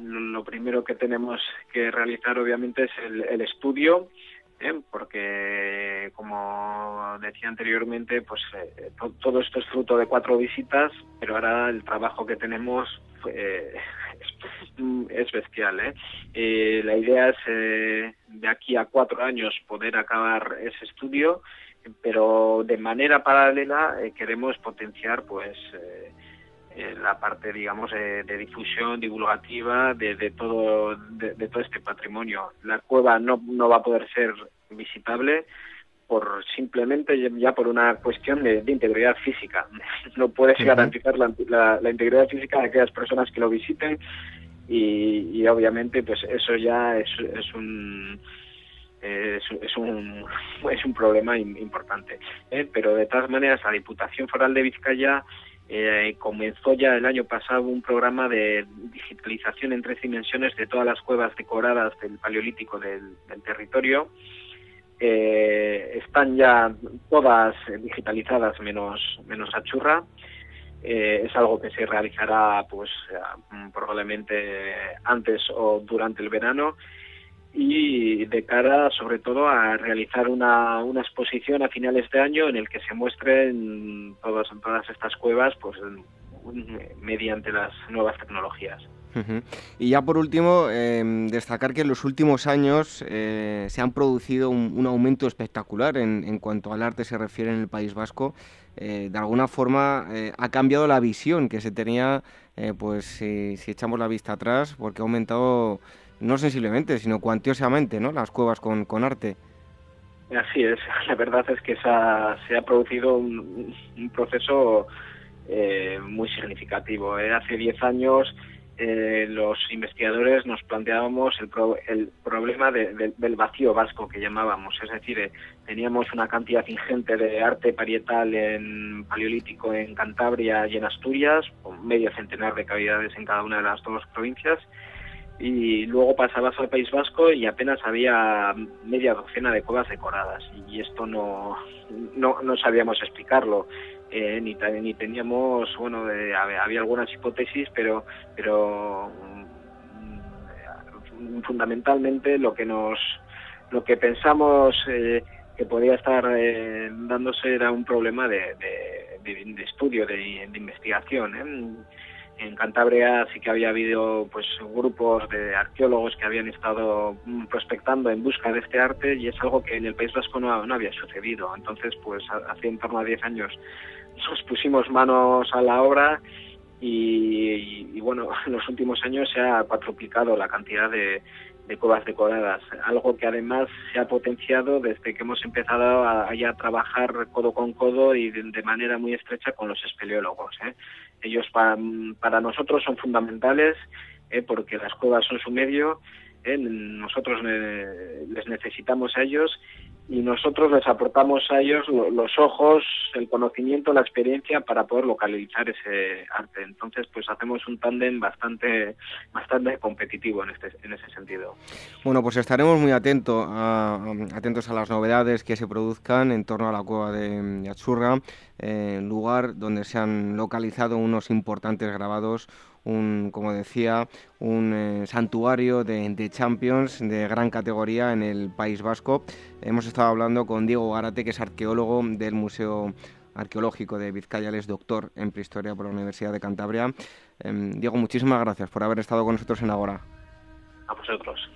lo primero que tenemos que realizar obviamente es el, estudio, ¿eh? porque como decía anteriormente, pues eh, todo esto es fruto de cuatro visitas, pero ahora el trabajo que tenemos eh, es, bestial. la idea es de aquí a cuatro años poder acabar ese estudio, pero de manera paralela queremos potenciar pues la parte, digamos, de difusión divulgativa de, todo de, todo este patrimonio. La cueva no, no va a poder ser visitable por simplemente ya por una cuestión de, integridad física. No puedes garantizar la, la, integridad física de aquellas personas que lo visiten y, obviamente pues eso ya es, es un es, un es un problema importante. ¿eh? Pero de todas maneras la Diputación Foral de Vizcaya eh, comenzó ya el año pasado un programa de digitalización en tres dimensiones de todas las cuevas decoradas del Paleolítico del, territorio. Eh, están ya todas digitalizadas menos, menos Achurra. Eh, es algo que se realizará pues probablemente antes o durante el verano y de cara sobre todo a realizar una, una exposición a finales de año en el que se muestren todas, todas estas cuevas pues mediante las nuevas tecnologías. Y ya por último, em, destacar que en los últimos años eh, se han producido un, aumento espectacular en, en, cuanto al arte se refiere en el País Vasco. Eh, de alguna forma eh, ha cambiado la visión que se tenía, pues si, si, echamos la vista atrás, porque ha aumentado no sensiblemente, sino cuantiosamente, ¿no? Las cuevas con, con arte. Así es, la verdad es que se ha, producido un, proceso eh, muy significativo. ¿eh? Hace 10 años eh, los investigadores nos planteábamos el, el problema del vacío vasco que llamábamos, es decir, teníamos una cantidad ingente de arte parietal en paleolítico en Cantabria y en Asturias, medio centenar de cavidades en cada una de las dos provincias, y luego pasabas al País Vasco y apenas había media docena de cuevas decoradas y esto no, no, no sabíamos explicarlo. Eh, ni, ni teníamos, bueno, había algunas hipótesis, pero, pero mm, fundamentalmente lo que nos, lo que pensamos eh, que podía estar eh, dándose era un problema de, de, estudio, de, investigación. En Cantabria sí que había habido pues grupos de arqueólogos que habían estado mm, prospectando en busca de este arte y es algo que en el País Vasco no, había sucedido. Entonces, pues hace en torno a 10 años nos pusimos manos a la obra y, bueno, en los últimos años se ha cuatruplicado la cantidad de, de cuevas decoradas, algo que además se ha potenciado desde que hemos empezado a, trabajar codo con codo y de, manera muy estrecha con los espeleólogos. ¿eh? Ellos para, para, nosotros son fundamentales ¿eh? porque las cuevas son su medio, ¿eh? nosotros les necesitamos a ellos y nosotros les aportamos a ellos los ojos, el conocimiento, la experiencia para poder localizar ese arte. Entonces, pues hacemos un tándem bastante, bastante competitivo en, este, en ese sentido. Bueno, pues estaremos muy atentos a, atentos a las novedades que se produzcan en torno a la cueva de Yatsurra, eh, lugar donde se han localizado unos importantes grabados un, como decía, un eh, santuario de, Champions de gran categoría en el País Vasco. Hemos estado hablando con Diego Garate, que es arqueólogo del Museo Arqueológico de Vizcaya, es doctor en prehistoria por la Universidad de Cantabria. Em, Diego, muchísimas gracias por haber estado con nosotros en Agora. A vosotros.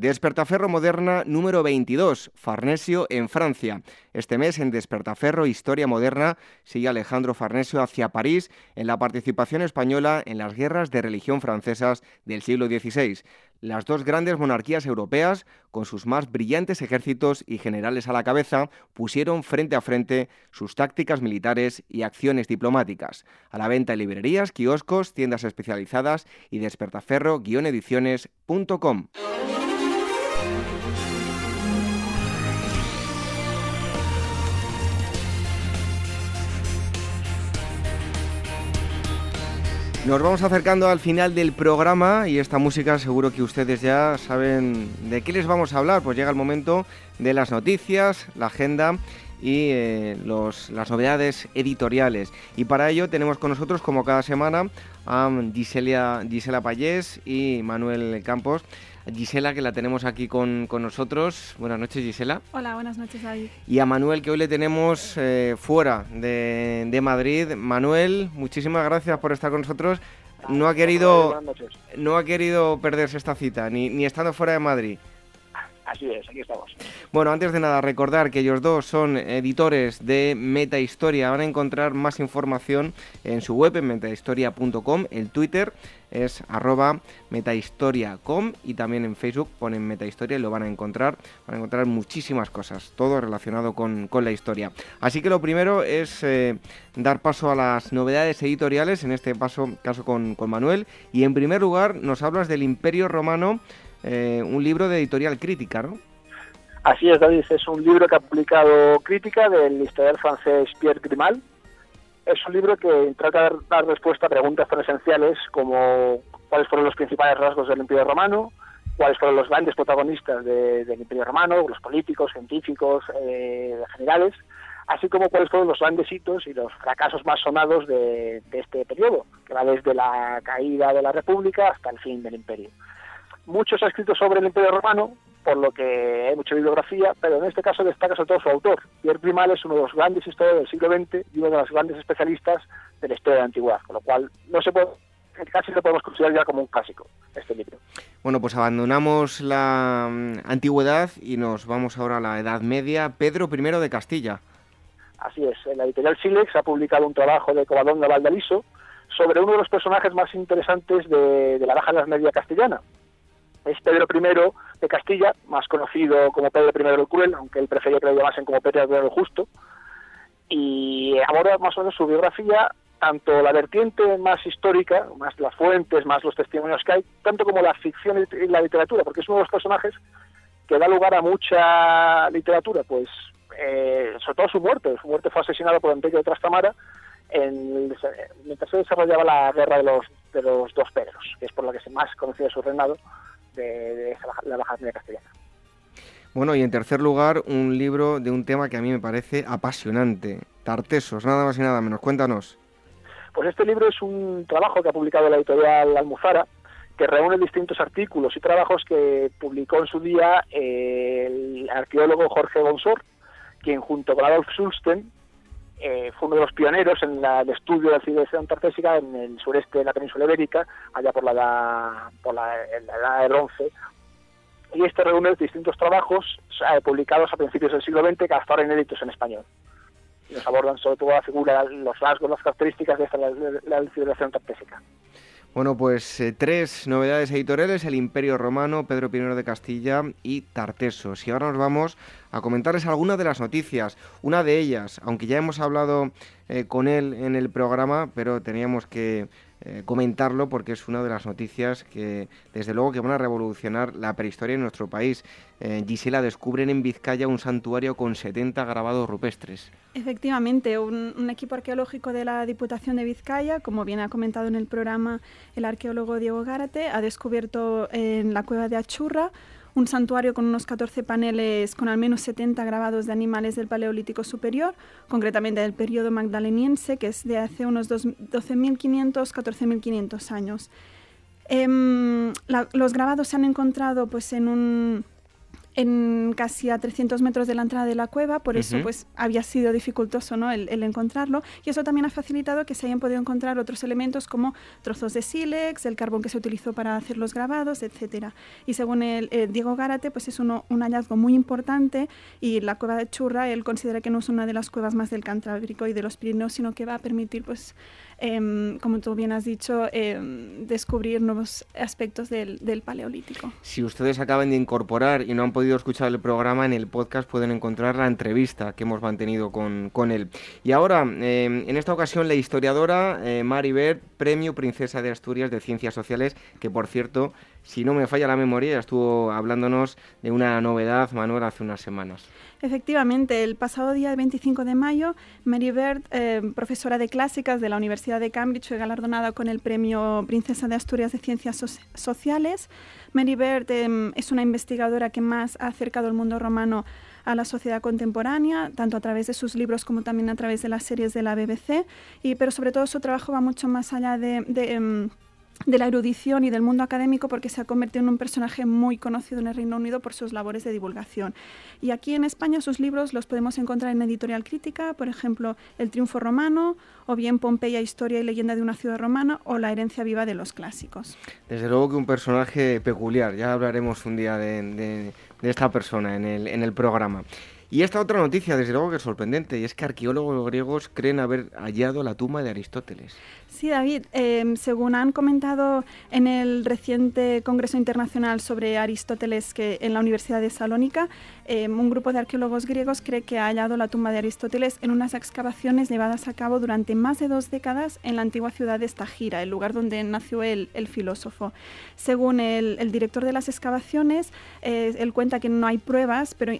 Despertaferro Moderna número 22, Farnesio en Francia. Este mes en Despertaferro Historia Moderna sigue Alejandro Farnesio hacia París en la participación española en las guerras de religión francesas del siglo XVI las dos grandes monarquías europeas, con sus más brillantes ejércitos y generales a la cabeza, pusieron frente a frente sus tácticas militares y acciones diplomáticas. A la venta en librerías, kioscos, tiendas especializadas y despertaferro-ediciones.com. Nos vamos acercando al final del programa y esta música seguro que ustedes ya saben de qué les vamos a hablar. Pues llega el momento de las noticias, la agenda y eh, las novedades editoriales. Y para ello tenemos con nosotros, como cada semana, a Gisela, Gisela Payés y Manuel Campos. Gisela, que la tenemos aquí con, nosotros. Buenas noches, Gisela. Hola, buenas noches, David. Y a Manuel, que hoy le tenemos eh, fuera de, Madrid. Manuel, muchísimas gracias por estar con nosotros. No ha querido, no ha querido perderse esta cita, ni, ni estando fuera de Madrid. Así es, aquí estamos. Bueno, antes de nada, recordar que ellos dos son editores de Meta Historia. Van a encontrar más información en su web, en metahistoria.com. El Twitter es arroba metahistoria.com y también en Facebook ponen Metahistoria y lo van a encontrar. Van a encontrar muchísimas cosas, todo relacionado con, la historia. Así que lo primero es eh, dar paso a las novedades editoriales, en este paso, caso con, con Manuel. Y en primer lugar, nos hablas del Imperio Romano eh, un libro de editorial crítica, ¿no? Así es, David. Es un libro que ha publicado Crítica del historiador francés Pierre Grimal. Es un libro que trata de dar respuesta a preguntas tan esenciales como cuáles fueron los principales rasgos del Imperio Romano, cuáles fueron los grandes protagonistas del Imperio Romano, los políticos, científicos, eh, generales, así como cuáles fueron los grandes hitos y los fracasos más sonados de, de este periodo, que va desde la caída de la República hasta el fin del Imperio. Mucho se ha escrito sobre el Imperio Romano, por lo que hay mucha bibliografía, pero en este caso destaca sobre todo su autor. Pierre Primal es uno de los grandes historiadores del siglo XX y uno de los grandes especialistas de la historia de la antigüedad, con lo cual no se puede, casi lo podemos considerar ya como un clásico, este libro. Bueno, pues abandonamos la mm, antigüedad y nos vamos ahora a la Edad Media. Pedro I de Castilla. Así es, la editorial Silex ha publicado un trabajo de Covadonga Valdaliso sobre uno de los personajes más interesantes de, de la Baja Edad Media castellana, es Pedro I de Castilla, más conocido como Pedro I el Cruel, aunque él prefería que lo llamasen como Pedro el Justo, y aborda más o menos su biografía, tanto la vertiente más histórica, más las fuentes, más los testimonios que hay, tanto como la ficción y la literatura, porque es uno de los personajes que da lugar a mucha literatura, pues eh, sobre todo su muerte, su muerte fue asesinado por Enrique de Trastamara en, mientras se desarrollaba la guerra de los, de los dos Pedros, que es por la que se más conocía su reinado, de, la Baja Media Castellana. Bueno, y en tercer lugar, un libro de un tema que a mí me parece apasionante, Tartesos, nada más y nada menos. Cuéntanos. Pues este libro es un trabajo que ha publicado la editorial Almuzara, que reúne distintos artículos y trabajos que publicó en su día el arqueólogo Jorge Bonsor, quien junto con Adolf Sulsten eh, fue uno de los pioneros en el estudio de la civilización tartésica en el sureste de la península ibérica, allá por la edad, por la, edad del bronce. Y este reúne distintos trabajos publicados a principios del siglo XX que hasta ahora inéditos en español. Y nos abordan sobre todo la figura, los rasgos, las características de esta, la, civilización tartésica. Bueno, pues eh, tres novedades editoriales, El Imperio Romano, Pedro I de Castilla y Tartesos. Y ahora nos vamos a comentarles algunas de las noticias. Una de ellas, aunque ya hemos hablado eh, con él en el programa, pero teníamos que eh, comentarlo porque es una de las noticias que desde luego que van a revolucionar la prehistoria en nuestro país. Eh, Gisela, descubren en Vizcaya un santuario con 70 grabados rupestres. Efectivamente, un, equipo arqueológico de la Diputación de Vizcaya, como bien ha comentado en el programa el arqueólogo Diego Gárate, ha descubierto en la cueva de Achurra un santuario con unos 14 paneles con al menos 70 grabados de animales del Paleolítico Superior, concretamente del periodo magdaleniense, que es de hace unos 12.500, 14.500 años. Em, los grabados se han encontrado pues, en un en casi a 300 metros de la entrada de la cueva, por eso pues había sido dificultoso ¿no? el, encontrarlo y eso también ha facilitado que se hayan podido encontrar otros elementos como trozos de sílex, el carbón que se utilizó para hacer los grabados, etcétera. Y según el, eh, Diego Gárate, pues es uno, un hallazgo muy importante y la cueva de Churra él considera que no es una de las cuevas más del Cantábrico y de los Pirineos, sino que va a permitir pues Em, como tú bien has dicho, em, descubrir nuevos aspectos del, paleolítico. Si ustedes acaban de incorporar y no han podido escuchar el programa, en el podcast pueden encontrar la entrevista que hemos mantenido con, él. Y ahora, em, en esta ocasión, la historiadora eh, Mari Bert, Premio Princesa de Asturias de Ciencias Sociales, que por cierto, si no me falla la memoria, estuvo hablándonos de una novedad, Manuel, hace unas semanas. Efectivamente, el pasado día 25 de mayo, Mary Bird, eh, profesora de clásicas de la Universidad de Cambridge, fue galardonada con el Premio Princesa de Asturias de Ciencias Sociales. Mary Bird em, es una investigadora que más ha acercado el mundo romano a la sociedad contemporánea, tanto a través de sus libros como también a través de las series de la BBC, y, pero sobre todo su trabajo va mucho más allá de... Em, de la erudición y del mundo académico porque se ha convertido en un personaje muy conocido en el Reino Unido por sus labores de divulgación. Y aquí en España sus libros los podemos encontrar en Editorial Crítica, por ejemplo, El triunfo romano, o bien Pompeya, historia y leyenda de una ciudad romana, o La herencia viva de los clásicos. Desde luego que un personaje peculiar, ya hablaremos un día de, esta persona en el, en el programa. Y esta otra noticia, desde luego que es sorprendente, y es que arqueólogos griegos creen haber hallado la tumba de Aristóteles. Sí, David, em, según han comentado en el reciente Congreso Internacional sobre Aristóteles que en la Universidad de Salónica, em, un grupo de arqueólogos griegos cree que ha hallado la tumba de Aristóteles en unas excavaciones llevadas a cabo durante más de dos décadas en la antigua ciudad de Estagira, el lugar donde nació el, filósofo. Según el, director de las excavaciones, eh, él cuenta que no hay pruebas, pero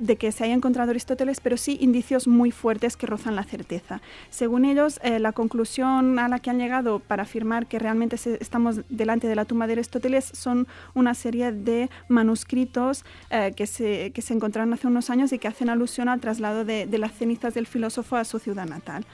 de que se haya encontrado Aristóteles, pero sí indicios muy fuertes que rozan la certeza. Según ellos, eh, la conclusión a la que han llegado para afirmar que realmente estamos delante de la tumba de Aristóteles son una serie de manuscritos eh, que, se, que se encontraron hace unos años y que hacen alusión al traslado de, las cenizas del filósofo a su ciudad natal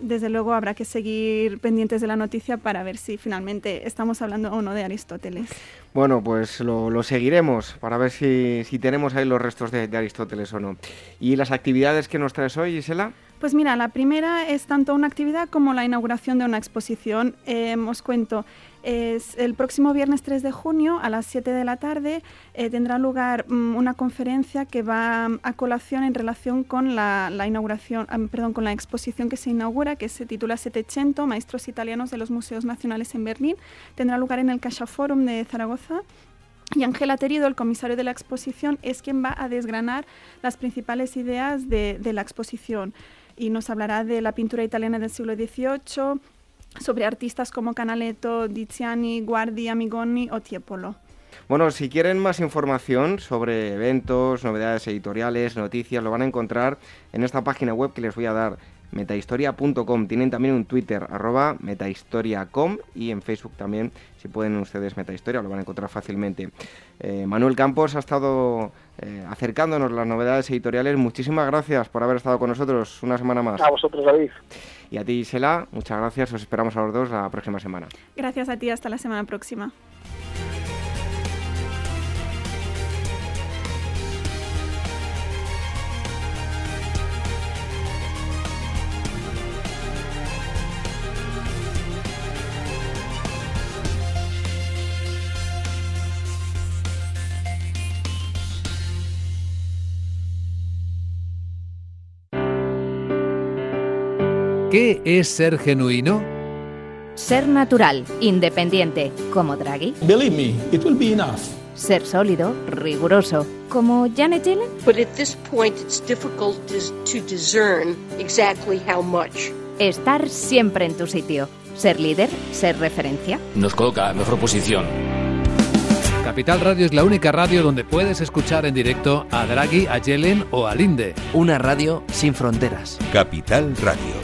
desde luego habrá que seguir pendientes de la noticia para ver si finalmente estamos hablando o no de Aristóteles. Bueno, pues lo, seguiremos para ver si, tenemos ahí los restos de, de, Aristóteles o no. ¿Y las actividades que nos traes hoy, Gisela? Pues mira, la primera es tanto una actividad como la inauguración de una exposición. Eh, os cuento, es el próximo viernes 3 de junio a las 7 de la tarde eh, tendrá lugar mm, una conferencia que va a colación en relación con la, inauguración, ah, perdón, con la exposición que se inaugura, que se titula Setecento, Maestros Italianos de los Museos Nacionales en Berlín. Tendrá lugar en el Caixa Forum de Zaragoza. Y Ángela Terido, el comisario de la exposición, es quien va a desgranar las principales ideas de, de la exposición y nos hablará de la pintura italiana del siglo XVIII, sobre artistas como Canaletto, Tiziani, Guardi, Amigoni o Tiepolo. Bueno, si quieren más información sobre eventos, novedades editoriales, noticias, lo van a encontrar en esta página web que les voy a dar metahistoria.com. Tienen también un Twitter, arroba metahistoriacom, y en Facebook también, si pueden ustedes Metahistoria, lo van a encontrar fácilmente. Eh, Manuel Campos ha estado eh, acercándonos las novedades editoriales. Muchísimas gracias por haber estado con nosotros una semana más. A vosotros, David. Y a ti, Isela, muchas gracias. Os esperamos a los dos la próxima semana. Gracias a ti, hasta la semana próxima. ¿Qué es ser genuino? Ser natural, independiente, como Draghi. Believe me, it will be enough. Ser sólido, riguroso, como Janet Yellen. But at this point it's difficult to discern exactly how much. Estar siempre en tu sitio. Ser líder, ser referencia. Nos coloca en mejor posición. Capital Radio es la única radio donde puedes escuchar en directo a Draghi, a Yellen o a Linde. Una radio sin fronteras. Capital Radio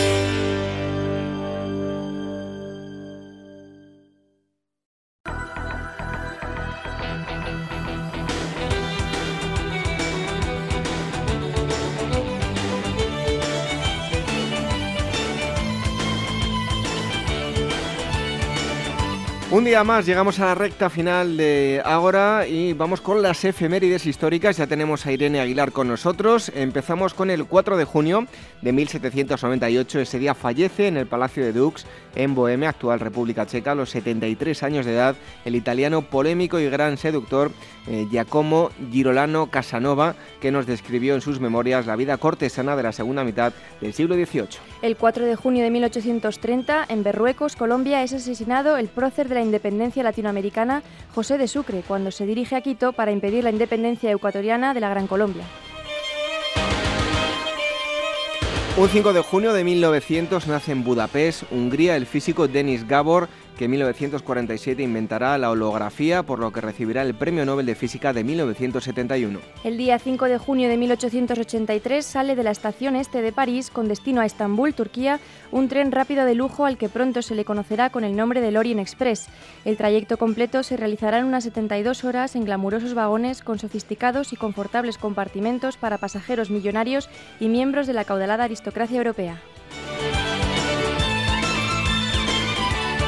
Un día más llegamos a la recta final de Ágora y vamos con las efemérides históricas. Ya tenemos a Irene Aguilar con nosotros. Empezamos con el 4 de junio de 1798. Ese día fallece en el Palacio de Dux, en Bohemia, actual República Checa, a los 73 años de edad, el italiano polémico y gran seductor eh, Giacomo Girolano Casanova, que nos describió en sus memorias la vida cortesana de la segunda mitad del siglo XVIII. El 4 de junio de 1830, en Berruecos, Colombia, es asesinado el prócer de la independencia latinoamericana, José de Sucre, cuando se dirige a Quito para impedir la independencia ecuatoriana de la Gran Colombia. Un 5 de junio de 1900 nace en Budapest, Hungría, el físico Denis Gabor, que en 1947 inventará la holografía, por lo que recibirá el Premio Nobel de Física de 1971. El día 5 de junio de 1883 sale de la estación este de París con destino a Estambul, Turquía, un tren rápido de lujo al que pronto se le conocerá con el nombre de Orient Express. El trayecto completo se realizará en unas 72 horas en glamurosos vagones con sofisticados y confortables compartimentos para pasajeros millonarios y miembros de la caudalada aristocracia europea.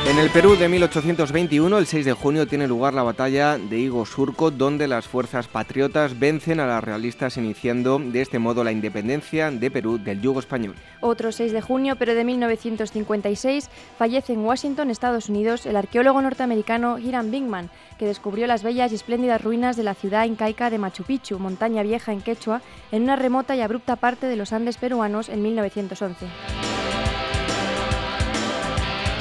En el Perú de 1821, el 6 de junio, tiene lugar la batalla de Higo Surco, donde las fuerzas patriotas vencen a las realistas, iniciando de este modo la independencia de Perú del yugo español. Otro 6 de junio, pero de 1956, fallece en Washington, Estados Unidos, el arqueólogo norteamericano Hiram Bingman, que descubrió las bellas y espléndidas ruinas de la ciudad incaica de Machu Picchu, montaña vieja en Quechua, en una remota y abrupta parte de los Andes peruanos en 1911.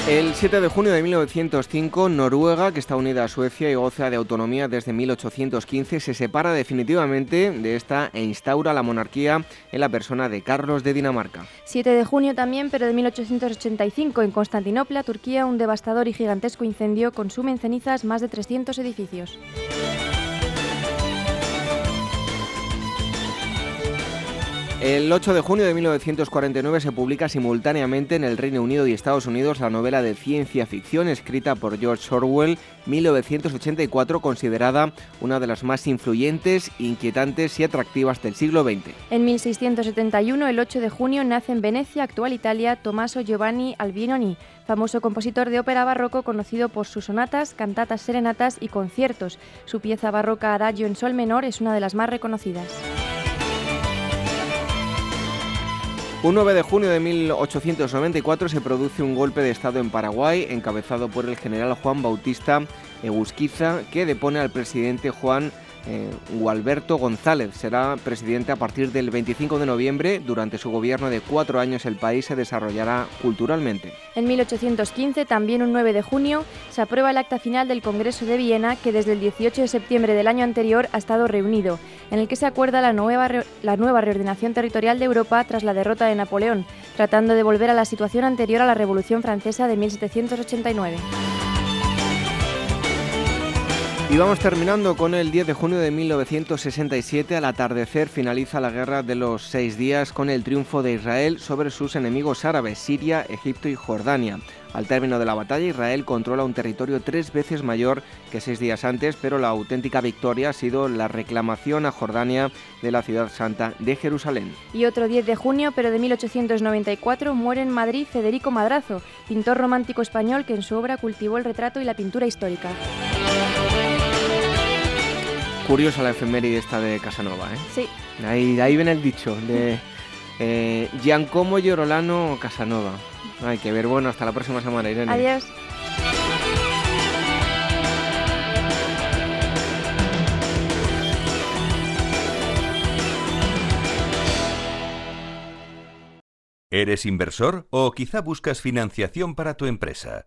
El 7 de junio de 1905, Noruega, que está unida a Suecia y goza de autonomía desde 1815, se separa definitivamente de esta e instaura la monarquía en la persona de Carlos de Dinamarca. 7 de junio también, pero de 1885, en Constantinopla, Turquía, un devastador y gigantesco incendio consume en cenizas más de 300 edificios. El 8 de junio de 1949 se publica simultáneamente en el Reino Unido y Estados Unidos la novela de ciencia ficción escrita por George Orwell, 1984, considerada una de las más influyentes, inquietantes y atractivas del siglo XX. En 1671, el 8 de junio, nace en Venecia, actual Italia, Tommaso Giovanni Albinoni, famoso compositor de ópera barroco conocido por sus sonatas, cantatas serenatas y conciertos. Su pieza barroca Adagio en sol menor es una de las más reconocidas. Un 9 de junio de 1894 se produce un golpe de Estado en Paraguay encabezado por el general Juan Bautista Egusquiza que depone al presidente Juan eh, González. Será presidente a partir del 25 de noviembre. Durante su gobierno de cuatro años el país se desarrollará culturalmente. En 1815, también un 9 de junio, se aprueba el acta final del Congreso de Viena que desde el 18 de septiembre del año anterior ha estado reunido, en el que se acuerda la nueva, la nueva reordenación territorial de Europa tras la derrota de Napoleón, tratando de volver a la situación anterior a la Revolución Francesa de 1789. Y vamos terminando con el 10 de junio de 1967. Al atardecer finaliza la guerra de los seis días con el triunfo de Israel sobre sus enemigos árabes, Siria, Egipto y Jordania. Al término de la batalla, Israel controla un territorio tres veces mayor que seis días antes, pero la auténtica victoria ha sido la reclamación a Jordania de la ciudad santa de Jerusalén. Y otro 10 de junio, pero de 1894, muere en Madrid Federico Madrazo, pintor romántico español que en su obra cultivó el retrato y la pintura histórica. Curiosa la efeméride esta de Casanova, ¿eh? Sí. Ahí, ahí viene el dicho de eh, Giancomo Llorolano Casanova. Hay que ver, bueno, hasta la próxima semana, Irene. Adiós. ¿Eres inversor o quizá buscas financiación para tu empresa?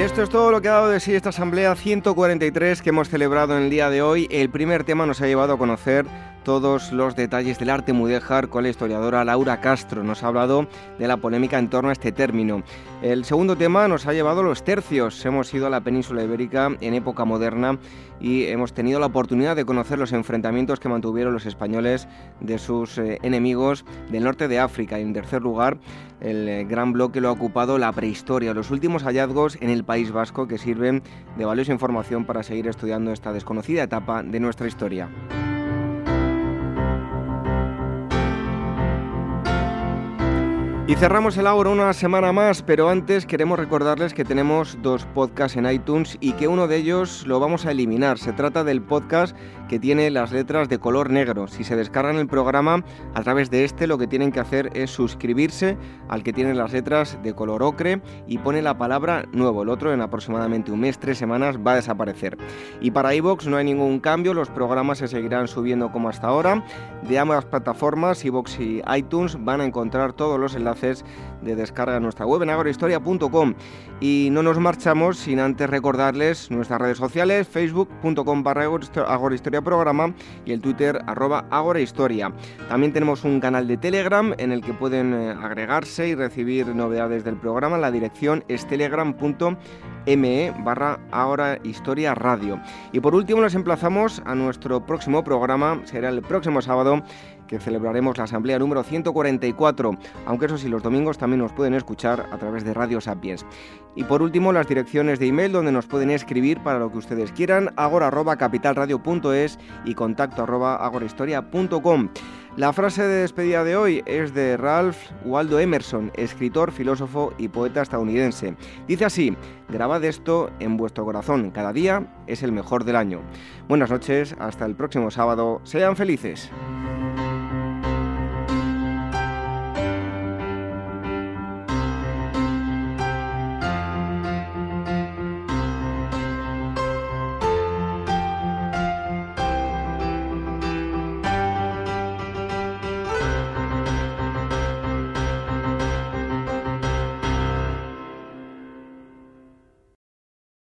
Y esto es todo lo que ha dado de sí esta Asamblea 143 que hemos celebrado en el día de hoy. El primer tema nos ha llevado a conocer todos los detalles del arte mudéjar con la historiadora Laura Castro. Nos ha hablado de la polémica en torno a este término. El segundo tema nos ha llevado los tercios. Hemos ido a la península ibérica en época moderna y hemos tenido la oportunidad de conocer los enfrentamientos que mantuvieron los españoles de sus eh, enemigos del norte de África. Y en tercer lugar, el eh, gran bloque lo ha ocupado la prehistoria, los últimos hallazgos en el País Vasco que sirven de valiosa información para seguir estudiando esta desconocida etapa de nuestra historia. Y cerramos el Ágora una semana más, pero antes queremos recordarles que tenemos dos podcasts en iTunes y que uno de ellos lo vamos a eliminar. Se trata del podcast que tiene las letras de color negro. Si se descargan el programa a través de este, lo que tienen que hacer es suscribirse al que tiene las letras de color ocre y pone la palabra nuevo. El otro en aproximadamente un mes, tres semanas, va a desaparecer. Y para iVoox no hay ningún cambio, los programas se seguirán subiendo como hasta ahora. De ambas plataformas, iVoox y iTunes, van a encontrar todos los enlaces de descarga nuestra web en agorahistoria.com. Y no nos marchamos sin antes recordarles nuestras redes sociales, facebook.com barra agorahistoria programa y el twitter arroba agorahistoria. También tenemos un canal de Telegram en el que pueden eh, agregarse y recibir novedades del programa. La dirección es telegram.me barra Ahora Historia Radio. Y por último nos emplazamos a nuestro próximo programa, será el próximo sábado que celebraremos la asamblea número 144, aunque eso sí, los domingos también nos pueden escuchar a través de Radio Sapiens. Y por último, las direcciones de email donde nos pueden escribir para lo que ustedes quieran, agora.capitalradio.es y contacto agorahistoria.com. La frase de despedida de hoy es de Ralph Waldo Emerson, escritor, filósofo y poeta estadounidense. Dice así, grabad esto en vuestro corazón, cada día es el mejor del año. Buenas noches, hasta el próximo sábado, sean felices.